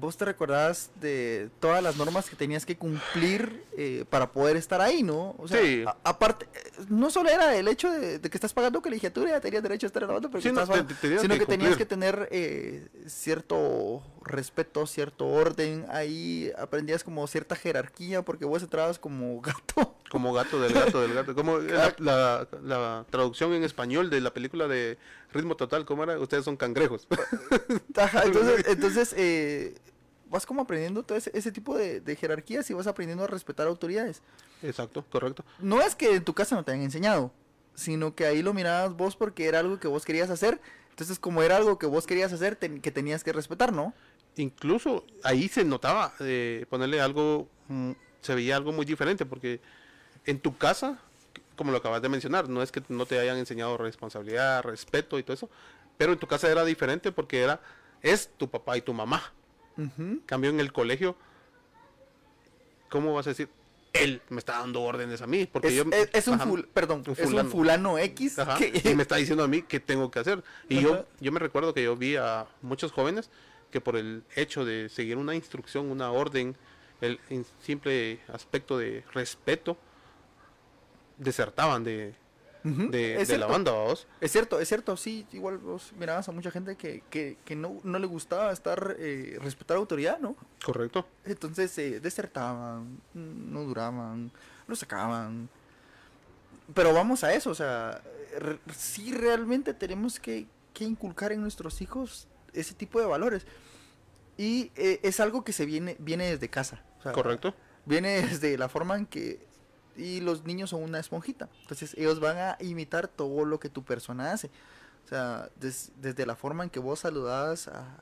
Vos te recordás de todas las normas que tenías que cumplir eh, para poder estar ahí, ¿no? O sea, Sí. a- aparte, eh, no solo era el hecho de, de que estás pagando colegiatura, ya tenías derecho a estar en la banda, Sí, no, estás te- te- sino que, que tenías que tener eh, cierto respeto, cierto orden. Ahí aprendías como cierta jerarquía, porque vos entrabas como gato. Como gato del gato del gato. Como la, la- la traducción en español de la película de Ritmo Total, ¿cómo era? Ustedes son cangrejos. Ajá, entonces, entonces eh, vas como aprendiendo todo ese, ese tipo de, de jerarquías y vas aprendiendo a respetar autoridades. Exacto, correcto. No es que en tu casa no te hayan enseñado, sino que ahí lo mirabas vos porque era algo que vos querías hacer. Entonces, como era algo que vos querías hacer, que tenías que respetar, ¿no? Incluso ahí se notaba eh, ponerle algo, mm, se veía algo muy diferente, porque en tu casa, como lo acabas de mencionar, no es que no te hayan enseñado responsabilidad, respeto y todo eso, pero en tu casa era diferente porque era, es tu papá y tu mamá. Ujú. Cambio en el colegio, ¿cómo vas a decir? Él me está dando órdenes a mí, porque Es, yo... es- es un, Ajá. ful- perdón, un es un fulano. fulano X Ajá, que- y me está diciendo a mí qué tengo que hacer. Y yo, yo me recuerdo que yo vi a muchos jóvenes que por el hecho de seguir una instrucción, una orden, el simple aspecto de respeto, desertaban de, De, la cierto. banda, vamos. Es cierto, es cierto, sí, igual vos mirabas a mucha gente que, que, que no, no le gustaba estar, eh, respetar autoridad, ¿no? Correcto. Entonces eh, desertaban, no duraban, lo sacaban. Pero vamos a eso, o sea, re- sí realmente tenemos que, que inculcar en nuestros hijos ese tipo de valores. Y eh, es algo que se viene, viene desde casa. o sea, Correcto. Viene desde la forma en que... Y los niños son una esponjita. Entonces ellos van a imitar todo lo que tu persona hace. O sea, des- desde la forma en que vos saludás a,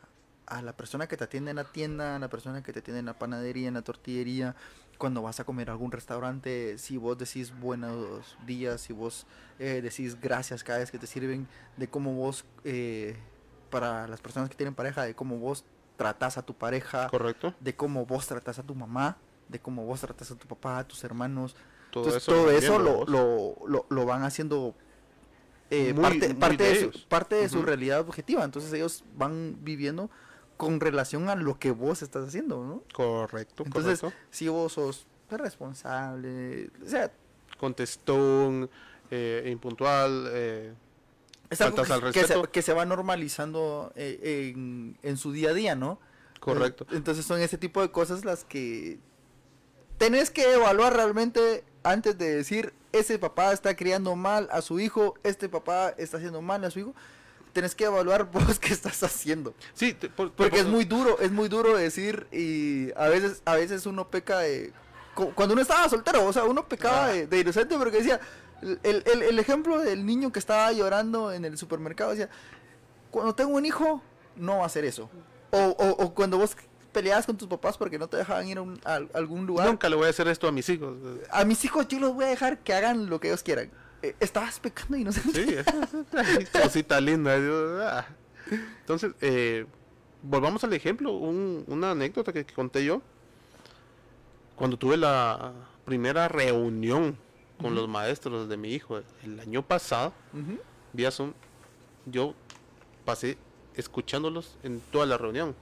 a la persona que te atiende en la tienda, a la persona que te atiende en la panadería, en la tortillería, cuando vas a comer a algún restaurante, si vos decís buenos días, si vos eh, decís gracias cada vez que te sirven, de cómo vos, eh, para las personas que tienen pareja, de cómo vos tratás a tu pareja, Correcto. de cómo vos tratas a tu mamá, de cómo vos tratas a tu papá, a tus hermanos. Todo Entonces, eso, todo lo eso lo, lo, lo, lo van haciendo eh, Muy- parte, muy parte, de de su, parte de su realidad objetiva. Entonces ellos van viviendo con relación a lo que vos estás haciendo, ¿no? Correcto, Entonces, correcto. si vos sos responsable, o sea, Contestón, eh, impuntual, eh, es algo Faltas que, al que se, respeto. que se va normalizando eh, en, en su día a día, ¿no? correcto. Entonces son ese tipo de cosas las que tenés que evaluar realmente antes de decir, ese papá está criando mal a su hijo, este papá está haciendo mal a su hijo. Tenés que evaluar vos qué estás haciendo. Sí, te- por- Porque es por- muy duro, es muy duro decir y a veces, a veces uno peca de... cu- Cuando uno estaba soltero, o sea, uno pecaba Ah. de, de inocente porque decía, el, el- el ejemplo del niño que estaba llorando en el supermercado decía, cuando tengo un hijo, no va a hacer eso. O, o, o cuando vos peleabas con tus papás porque no te dejaban ir a, un- a algún lugar. Nunca le voy a hacer esto a mis hijos. A mis hijos yo los voy a dejar que hagan lo que ellos quieran. Eh, estabas pecando inocente. Sí, ay, cosita linda. yo, ah. Entonces, eh, volvamos al ejemplo, un- una anécdota que, que conté yo. Cuando tuve la primera reunión con los maestros de mi hijo el año pasado, vía Zoom, yo pasé escuchándolos en toda la reunión.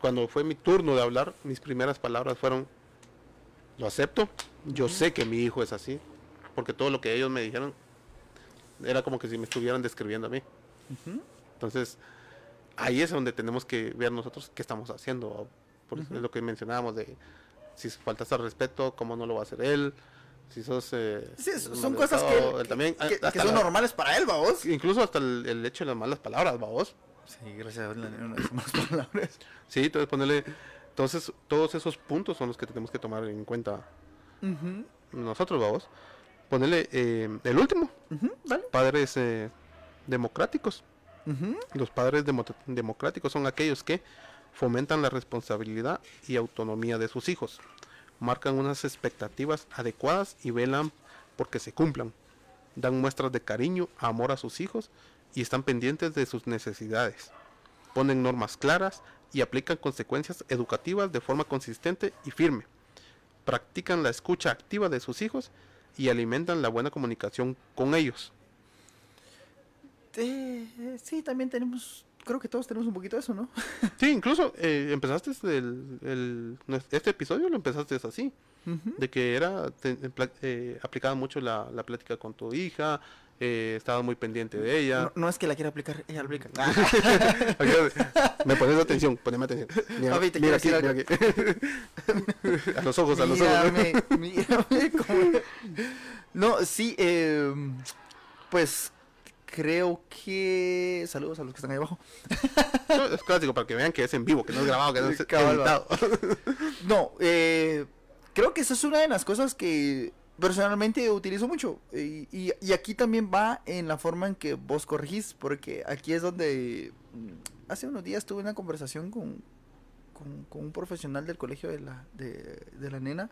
Cuando fue mi turno de hablar, mis primeras palabras fueron, lo acepto, yo sé que mi hijo es así, porque todo lo que ellos me dijeron era como que si me estuvieran describiendo a mí. Ujú. Entonces, ahí es donde tenemos que ver nosotros qué estamos haciendo. Por eso es lo que mencionábamos de si faltas al respeto, cómo no lo va a hacer él. Si sos... eh, Sí, son cosas que, él también. que, que son la- normales para él, vos. Incluso hasta el, el hecho de las malas palabras, vos. Sí, gracias a Dios, palabras. Sí, entonces ponerle... Entonces, todos esos puntos son los que tenemos que tomar en cuenta Ujú, nosotros, vamos. Ponerle eh, el último, ujú, dale. padres eh, democráticos. Ujú. Los padres demo- democráticos son aquellos que fomentan la responsabilidad y autonomía de sus hijos, marcan unas expectativas adecuadas y velan porque se cumplan, dan muestras de cariño, amor a sus hijos y están pendientes de sus necesidades, ponen normas claras y aplican consecuencias educativas de forma consistente y firme, practican la escucha activa de sus hijos y alimentan la buena comunicación con ellos. Eh, sí, también tenemos, creo que todos tenemos un poquito de eso, ¿no? Sí, incluso eh, empezaste el, este episodio lo empezaste así, de que era te- eh, aplicaba mucho la, la plática con tu hija, eh, estabas muy pendiente de ella. No, no es que la quiera aplicar, ella la aplica. Me pones atención, poneme atención. Mira, te mira aquí, mira aquí. a los ojos, a los ojos. mírame, No, sí, eh, pues creo que... Saludos a los que están ahí abajo. Es clásico para que vean que es en vivo, que no es grabado, que no es editado. No, eh, creo que esa es una de las cosas que personalmente utilizo mucho. Y, y- y aquí también va en la forma en que vos corregís, porque aquí es donde mm, hace unos días tuve una conversación con, con, con un profesional del colegio de la, de, de la nena.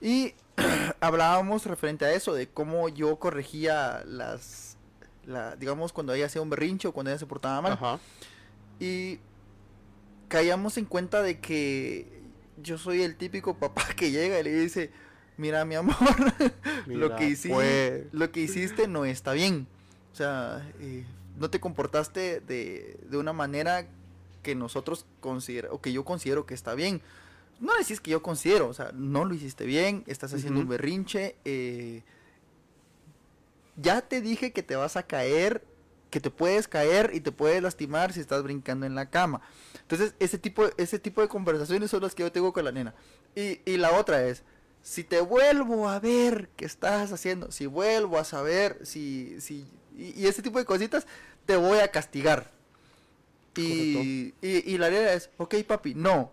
Y hablábamos referente a eso, de cómo yo corregía las, la, digamos, cuando ella hacía un berrinche o cuando ella se portaba mal. Ajá. Y caíamos en cuenta de que yo soy el típico papá que llega y le dice, mira mi amor, lo, Mira, que hiciste, pues. lo que hiciste no está bien. O sea, eh, no te comportaste de, de una manera que nosotros considera o que yo considero que está bien. No decís que yo considero, o sea, no lo hiciste bien, estás haciendo un berrinche. eh, ya te dije que te vas a caer, que te puedes caer y te puedes lastimar si estás brincando en la cama. Entonces, ese tipo, ese tipo de conversaciones son las que yo tengo con la nena. Y, y la otra es, si te vuelvo a ver qué estás haciendo, si vuelvo a saber, si, si, y, y ese tipo de cositas, te voy a castigar. Y, y, y la nena es, ok papi, no,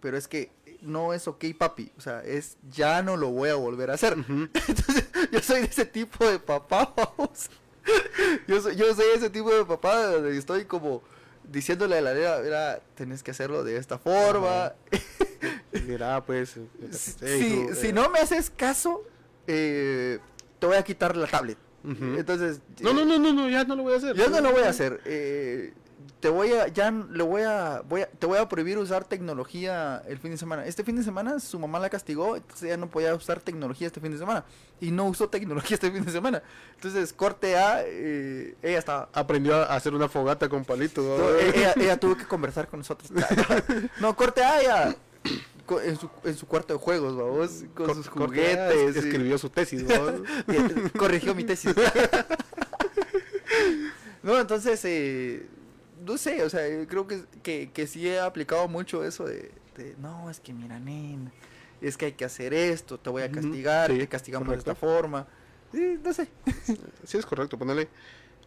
pero es que no es ok papi, o sea, es ya no lo voy a volver a hacer. Entonces, yo soy de ese tipo de papá, vamos. Yo soy, yo soy ese tipo de papá donde estoy como diciéndole a la nena, mira, tenés que hacerlo de esta forma. Mira, pues. eh, Si, si- eh, no me haces caso, eh, te voy a quitar la tablet. Entonces, No, no, no, no, no, ya no lo voy a hacer. yo no lo voy a hacer. eh, te voy a, ya le voy a, voy a, te voy a prohibir usar tecnología el fin de semana. Este fin de semana su mamá la castigó, entonces ya no podía usar tecnología este fin de semana. Y no usó tecnología este fin de semana. Entonces, corte A, eh, ella estaba... Aprendió a hacer una fogata con e- ella, ella tuvo que conversar con nosotros. No, corte A, ella... En su, en su cuarto de juegos, vamos, con Cor- sus juguetes. Escribió su tesis. eh, corrigió mi tesis. no, entonces, eh, no sé, o sea, creo que, que, que sí he aplicado mucho eso de, de, no, es que mira, nena, es que hay que hacer esto, te voy a castigar, sí, te castigamos de esta forma. Sí, no sé. Sí, es correcto, ponerle.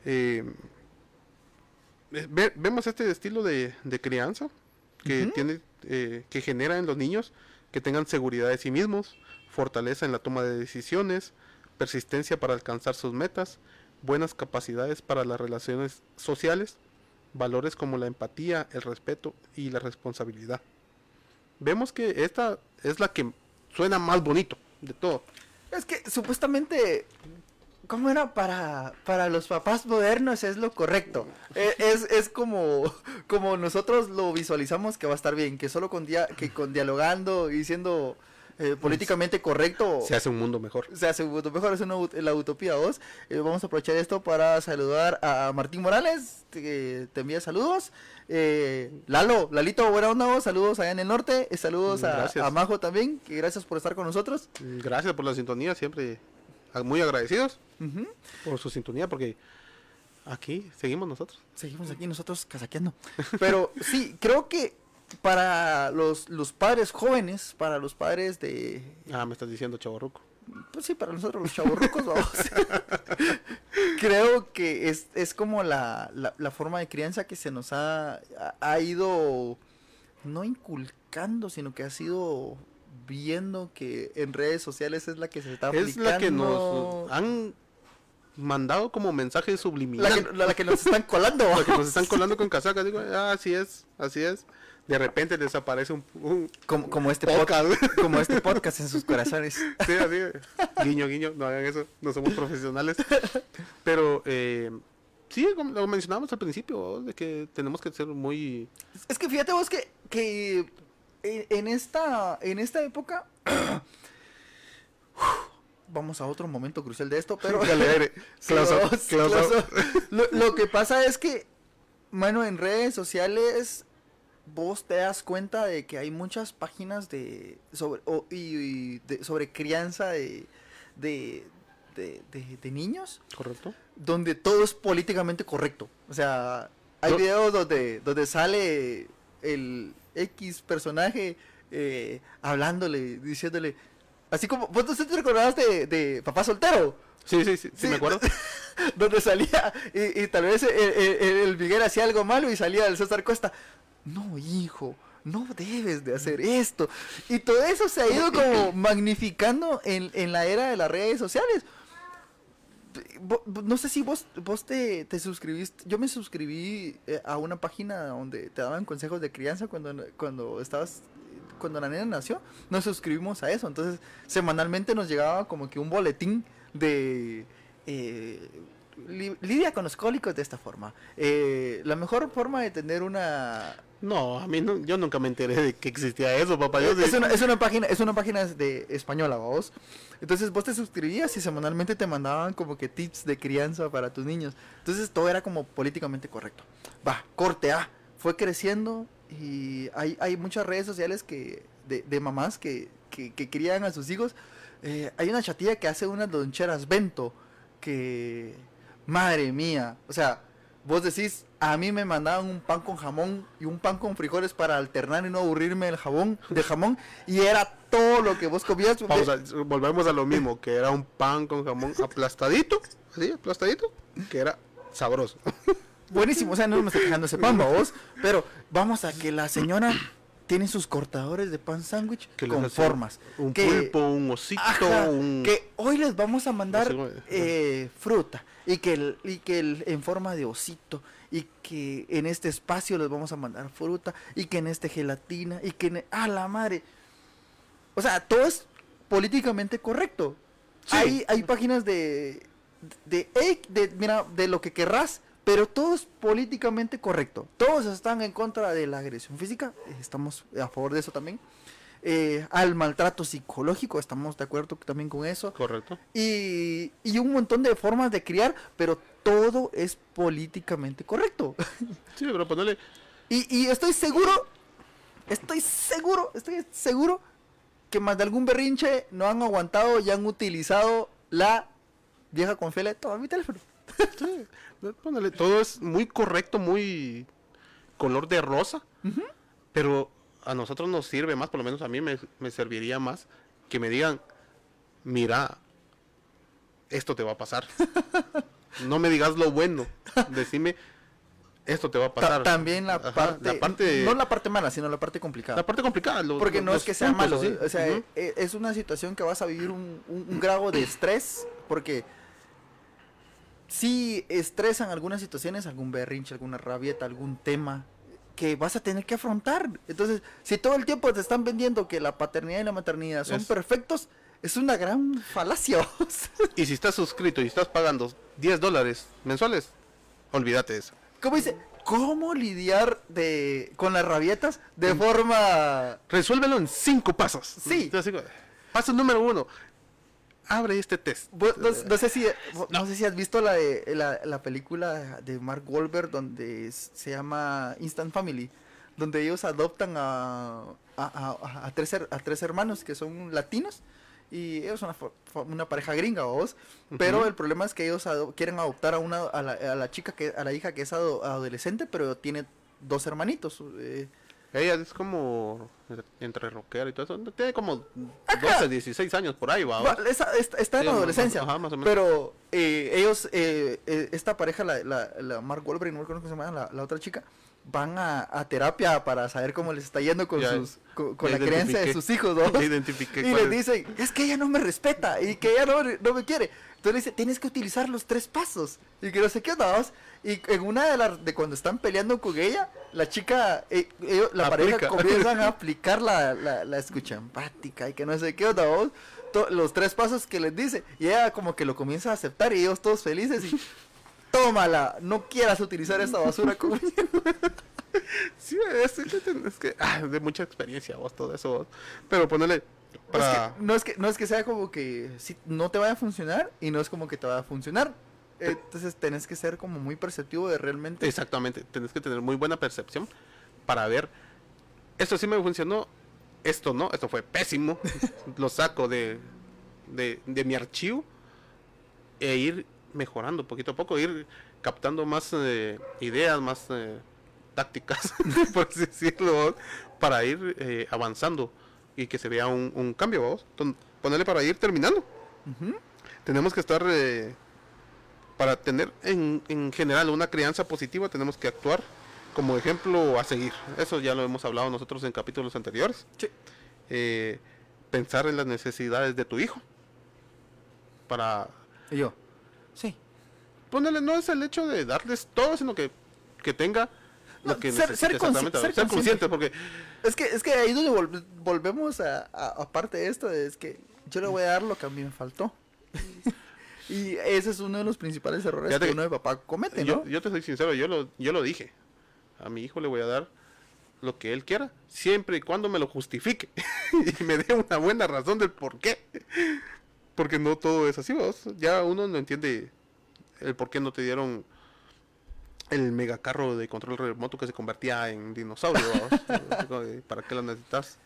eh, eh, ve- vemos este estilo de, de crianza que tiene, eh, que genera en los niños que tengan seguridad de sí mismos, fortaleza en la toma de decisiones, persistencia para alcanzar sus metas, buenas capacidades para las relaciones sociales, valores como la empatía, el respeto y la responsabilidad. Vemos que esta es la que suena más bonito de todo. Es que supuestamente, ¿cómo era? Para, para los papás modernos es lo correcto. Eh, Es, es como, como nosotros lo visualizamos que va a estar bien, que solo con, dia- que con dialogando y siendo eh, políticamente correcto Se hace un mundo mejor. se hace un mundo mejor, es una, la utopía vos. Eh, vamos a aprovechar esto para saludar a Martín Morales, que te envía saludos. Eh, Lalo, Lalito, buena onda vos, saludos allá en el norte. eh, saludos a, a Majo también, que gracias por estar con nosotros. Gracias por la sintonía, siempre muy agradecidos por su sintonía, porque aquí seguimos nosotros. Seguimos aquí nosotros casaqueando. Pero sí, creo que para los, los padres jóvenes, para los padres de... Ah, me estás diciendo chavorruco. Pues sí, para nosotros los chavorrucos, vamos. creo que es, es como la, la, la forma de crianza que se nos ha, ha ido, no inculcando, sino que ha sido viendo que en redes sociales es la que se está Es la que aplicando. nos han mandado como mensaje la subliminal. que, la que nos están colando. La que nos están colando con casacas. Digo, ah, así es, así es. De repente desaparece un, un Como, como este podcast. podcast. Como este podcast en sus corazones. Sí, así. Guiño, guiño, no hagan eso, no somos profesionales. Pero, eh, sí, como lo mencionábamos al principio, de que tenemos que ser muy... Es que fíjate vos que, que en, en esta, en esta época... Vamos a otro momento crucial de esto, pero... Dale aire. Close up, Close, close close up. up. Lo, lo que pasa es que, bueno, en redes sociales vos te das cuenta de que hay muchas páginas de sobre o- y, y de- sobre crianza de de, de, de- de niños ¿Correcto? donde todo es políticamente correcto. O sea, hay videos donde, donde sale el X personaje eh, hablándole, diciéndole, así como, vos no te recordabas de, de Papá Soltero, Sí, sí, sí, sí, Sí. me acuerdo. donde salía y, y tal vez el, el, el Miguel hacía algo malo y salía el César Costa, no hijo. No debes de hacer esto. Y todo eso se ha ido como magnificando en, en la era de las redes sociales. No sé si vos, vos te, te suscribiste. Yo me suscribí eh, a una página donde te daban consejos de crianza cuando, cuando estabas. Cuando la nena nació, nos suscribimos a eso. Entonces, semanalmente nos llegaba como que un boletín de. eh, li- lidia con los cólicos de esta forma. Eh, la mejor forma de tener una. No, a mí no, yo nunca me enteré de que existía eso, papá. Yo Es sí- una, es una página, es una página de española, vos. Entonces vos te suscribías y semanalmente te mandaban como que tips de crianza para tus niños. Entonces todo era como políticamente correcto. Va, corte A. Fue creciendo y hay, hay muchas redes sociales que de, de mamás que, que, que crían a sus hijos. Eh, hay una chatilla que hace unas loncheras bento que... Madre mía. O sea, vos decís, a mí me mandaban un pan con jamón y un pan con frijoles para alternar y no aburrirme del jabón, del jamón. Y era todo lo que vos comías. Volvemos a lo mismo, que era un pan con jamón aplastadito, así, aplastadito, que era sabroso. Buenísimo, o sea, no me estoy quejando ese pan, vos. Pero vamos a que la señora tiene sus cortadores de pan sándwich con formas. Un que, pulpo, un osito, ajá, un... que hoy les vamos a mandar No sé, güey. eh, fruta y que, el, y que el, en forma de osito y que en este espacio les vamos a mandar fruta y que en este gelatina y que en, e, a la madre. O sea, todo es políticamente correcto. Sí. Hay, hay páginas de, de, de, de, mira, de lo que querrás, pero todo es políticamente correcto. Todos están en contra de la agresión física, estamos a favor de eso también. Eh, al maltrato psicológico, estamos de acuerdo también con eso. Correcto. Y, y un montón de formas de criar, pero todo es políticamente correcto. Sí, pero ponerle... Y, y estoy seguro, estoy seguro, estoy seguro que más de algún berrinche no han aguantado y han utilizado la vieja confiable toma mi teléfono. Sí, póngale, todo es muy correcto, muy color de rosa, pero a nosotros nos sirve más, por lo menos a mí me, me serviría más que me digan, mira, esto te va a pasar. no me digas lo bueno, decime, esto te va a Ta- pasar. también la Ajá, parte, la parte, no la parte mala, sino la parte complicada. la parte complicada. lo- Porque no es que sea puntos, malo, o sea, Ujú. e- es una situación que vas a vivir un, un- un grado de estrés, porque si estresan algunas situaciones, algún berrinche, alguna rabieta, algún tema que vas a tener que afrontar. Entonces, si todo el tiempo te están vendiendo que la paternidad y la maternidad son Es- perfectos, es una gran falacia. Y si estás suscrito y estás pagando 10 dólares mensuales, olvídate de eso. ¿Cómo dice? ¿Cómo lidiar de, con las rabietas de Mm. forma Resuélvelo en cinco pasos. Sí. Paso número uno. Abre este test. Vos- No, no sé si no. sé si has visto la de la, la película de Mark Wahlberg donde se llama Instant Family, donde ellos adoptan a, a, a- a tres a tres hermanos que son latinos y ellos son una, una pareja gringa, vos. Pero el problema es que ellos ado- quieren adoptar a una a la, a la chica que a la hija que es ado- adolescente, pero tiene dos hermanitos. eh, Ella es como entre rockera y todo eso. Tiene como 12, 16 años por ahí, va. Esa- está, está en Sí, la más- adolescencia. ajá, más o menos. Pero eh, ellos, eh, eh, esta pareja, la, la, la Mark Wahlberg, no me acuerdo cómo se llama, la, la otra chica, van a, a terapia para saber cómo les está yendo con, Ya, sus, con, la creencia de sus hijos, ¿no? Y les es. dicen, es que ella no me respeta y que ella no, no me quiere. Entonces le dice, tienes que utilizar los tres pasos. Y que no sé qué onda, vamos. Y en una de las, de cuando están peleando con ella, la chica, eh, ellos- la pareja comienzan a aplicar la, la, la escucha empática y que no sé qué onda. To- los tres pasos que les dice. Y ella como que lo comienza a aceptar y ellos todos felices y... Tómala, no quieras utilizar esta basura conmigo. Sí, es, es que, es que, ah, de mucha experiencia, vos, todo eso. vos. Pero Es que- no, es que, no es que sea como que sí, no te vaya a funcionar y no es como que te vaya a funcionar. Entonces tenés que ser como muy perceptivo de realmente... Exactamente, tenés que tener muy buena percepción para ver, esto sí me funcionó, esto no, esto fue pésimo, lo saco de, de, de mi archivo e ir mejorando poquito a poco, ir captando más eh, ideas, más eh, tácticas, por así decirlo, para ir eh, avanzando y que se vea un, un cambio, vamos. Entonces, Ponerle para ir terminando. Tenemos que estar, eh, para tener en, en general una crianza positiva, tenemos que actuar como ejemplo a seguir. Eso ya lo hemos hablado nosotros en capítulos anteriores. Sí. Eh, pensar en las necesidades de tu hijo. Para Y yo, sí. ponerle, no es el hecho de darles todo, sino que, que tenga lo No, que ser- necesite, ser consci- ser consciente, porque Es que, es que ahí donde vol- volvemos a, aparte de esto, es que yo le voy a dar lo que a mí me faltó. y ese es uno de los principales errores que uno de papá comete, yo, ¿no? yo te soy sincero, yo lo, yo lo dije. A mi hijo le voy a dar lo que él quiera, siempre y cuando me lo justifique y me dé una buena razón del por qué. Porque no todo es así, vos. Ya uno no entiende el por qué no te dieron el megacarro de control remoto que se convertía en dinosaurio. ¿Para qué lo necesitas?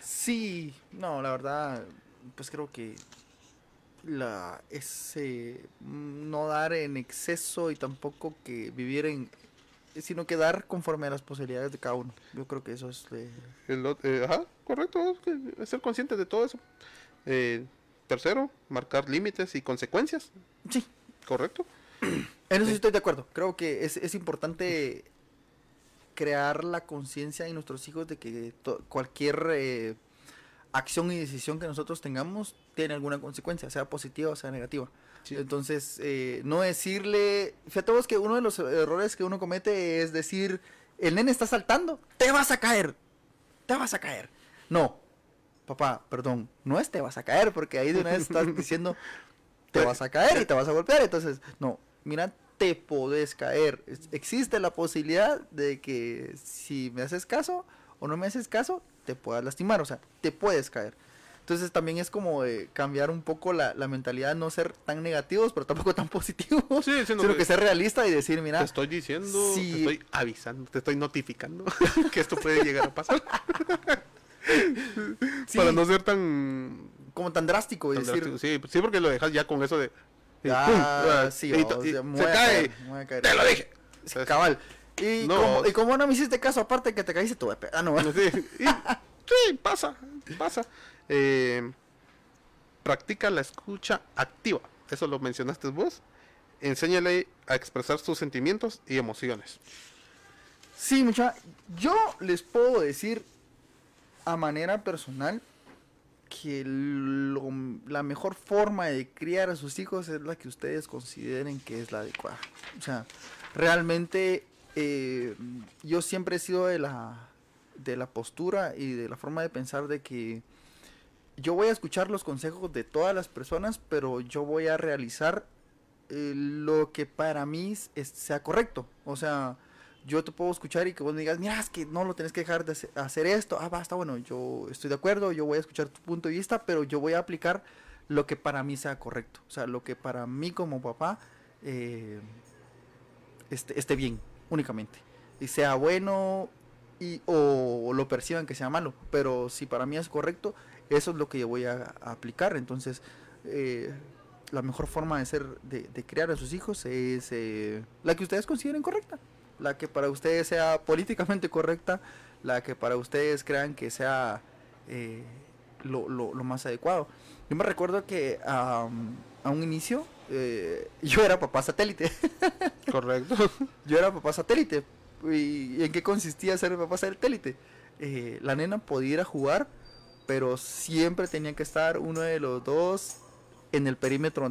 Sí, no, la verdad, pues creo que la ese no dar en exceso y tampoco que vivir en sino que dar conforme a las posibilidades de cada uno. Yo creo que eso es eh, El eh, ajá, correcto, ser consciente de todo eso. Eh, tercero, marcar límites y consecuencias, sí, correcto. en eso sí estoy de acuerdo. Creo que es, es importante crear la conciencia en nuestros hijos de que cualquier eh, acción y decisión que nosotros tengamos tiene alguna consecuencia, sea positiva o sea negativa. Sí. Entonces, eh, no decirle, fíjate vos que uno de los errores que uno comete es decir, el nene está saltando, te vas a caer, te vas a caer. No, papá, perdón, no es te vas a caer, porque ahí de una vez estás diciendo, te vas a caer y te vas a golpear. Entonces, no, mira, te podés caer. Existe la posibilidad de que si me haces caso o no me haces caso, te puedas lastimar, o sea, te puedes caer. Entonces también es como de cambiar un poco la, la mentalidad, no ser tan negativos, pero tampoco tan positivos, Sí, sino sino que- que ser realista y decir, mira, Te estoy diciendo, te estoy avisando, te estoy notificando que esto puede llegar a pasar. sí, Para no ser tan... como tan drástico tan decir, drástico. sí, sí, porque lo dejas ya con eso de... y "Ah, ¡pum! Ah, sí, y y se cae. caer, me voy a caer". Te lo dije. Sí, cabal. Y, No. como, y como no me hiciste caso, aparte que te caíste, tú, ah, no, Sí, y- sí, pasa, pasa. Eh, practica la escucha activa. Eso lo mencionaste vos. Enséñale a expresar sus sentimientos y emociones. Sí, mucha. Yo les puedo decir a manera personal que la mejor forma de criar a sus hijos es la que ustedes consideren que es la adecuada. O sea, realmente eh, yo siempre he sido de la de la postura y de la forma de pensar de que yo voy a escuchar los consejos de todas las personas, pero yo voy a realizar eh, lo que para mí sea correcto. O sea, yo te puedo escuchar y que vos me digas, mira, es que no lo tenés que dejar de hacer- esto. Ah, basta, bueno, yo estoy de acuerdo, yo voy a escuchar tu punto de vista, pero yo voy a aplicar lo que para mí sea correcto. O sea, lo que para mí como papá eh, esté, esté bien, únicamente. Y sea bueno y, o, lo perciban que sea malo. Pero si para mí es correcto, eso es lo que yo voy a, aplicar. Entonces, eh, la mejor forma de ser, de, de criar a sus hijos es eh, la que ustedes consideren correcta. La que para ustedes sea políticamente correcta, la que para ustedes crean que sea eh, lo, lo- lo más adecuado. Yo me recuerdo que a un inicio eh, yo era papá satélite. Correcto. Yo era papá satélite. ¿Y, y en qué consistía ser papá satélite? Eh, la nena podía ir a jugar, pero siempre tenía que estar uno de los dos en el perímetro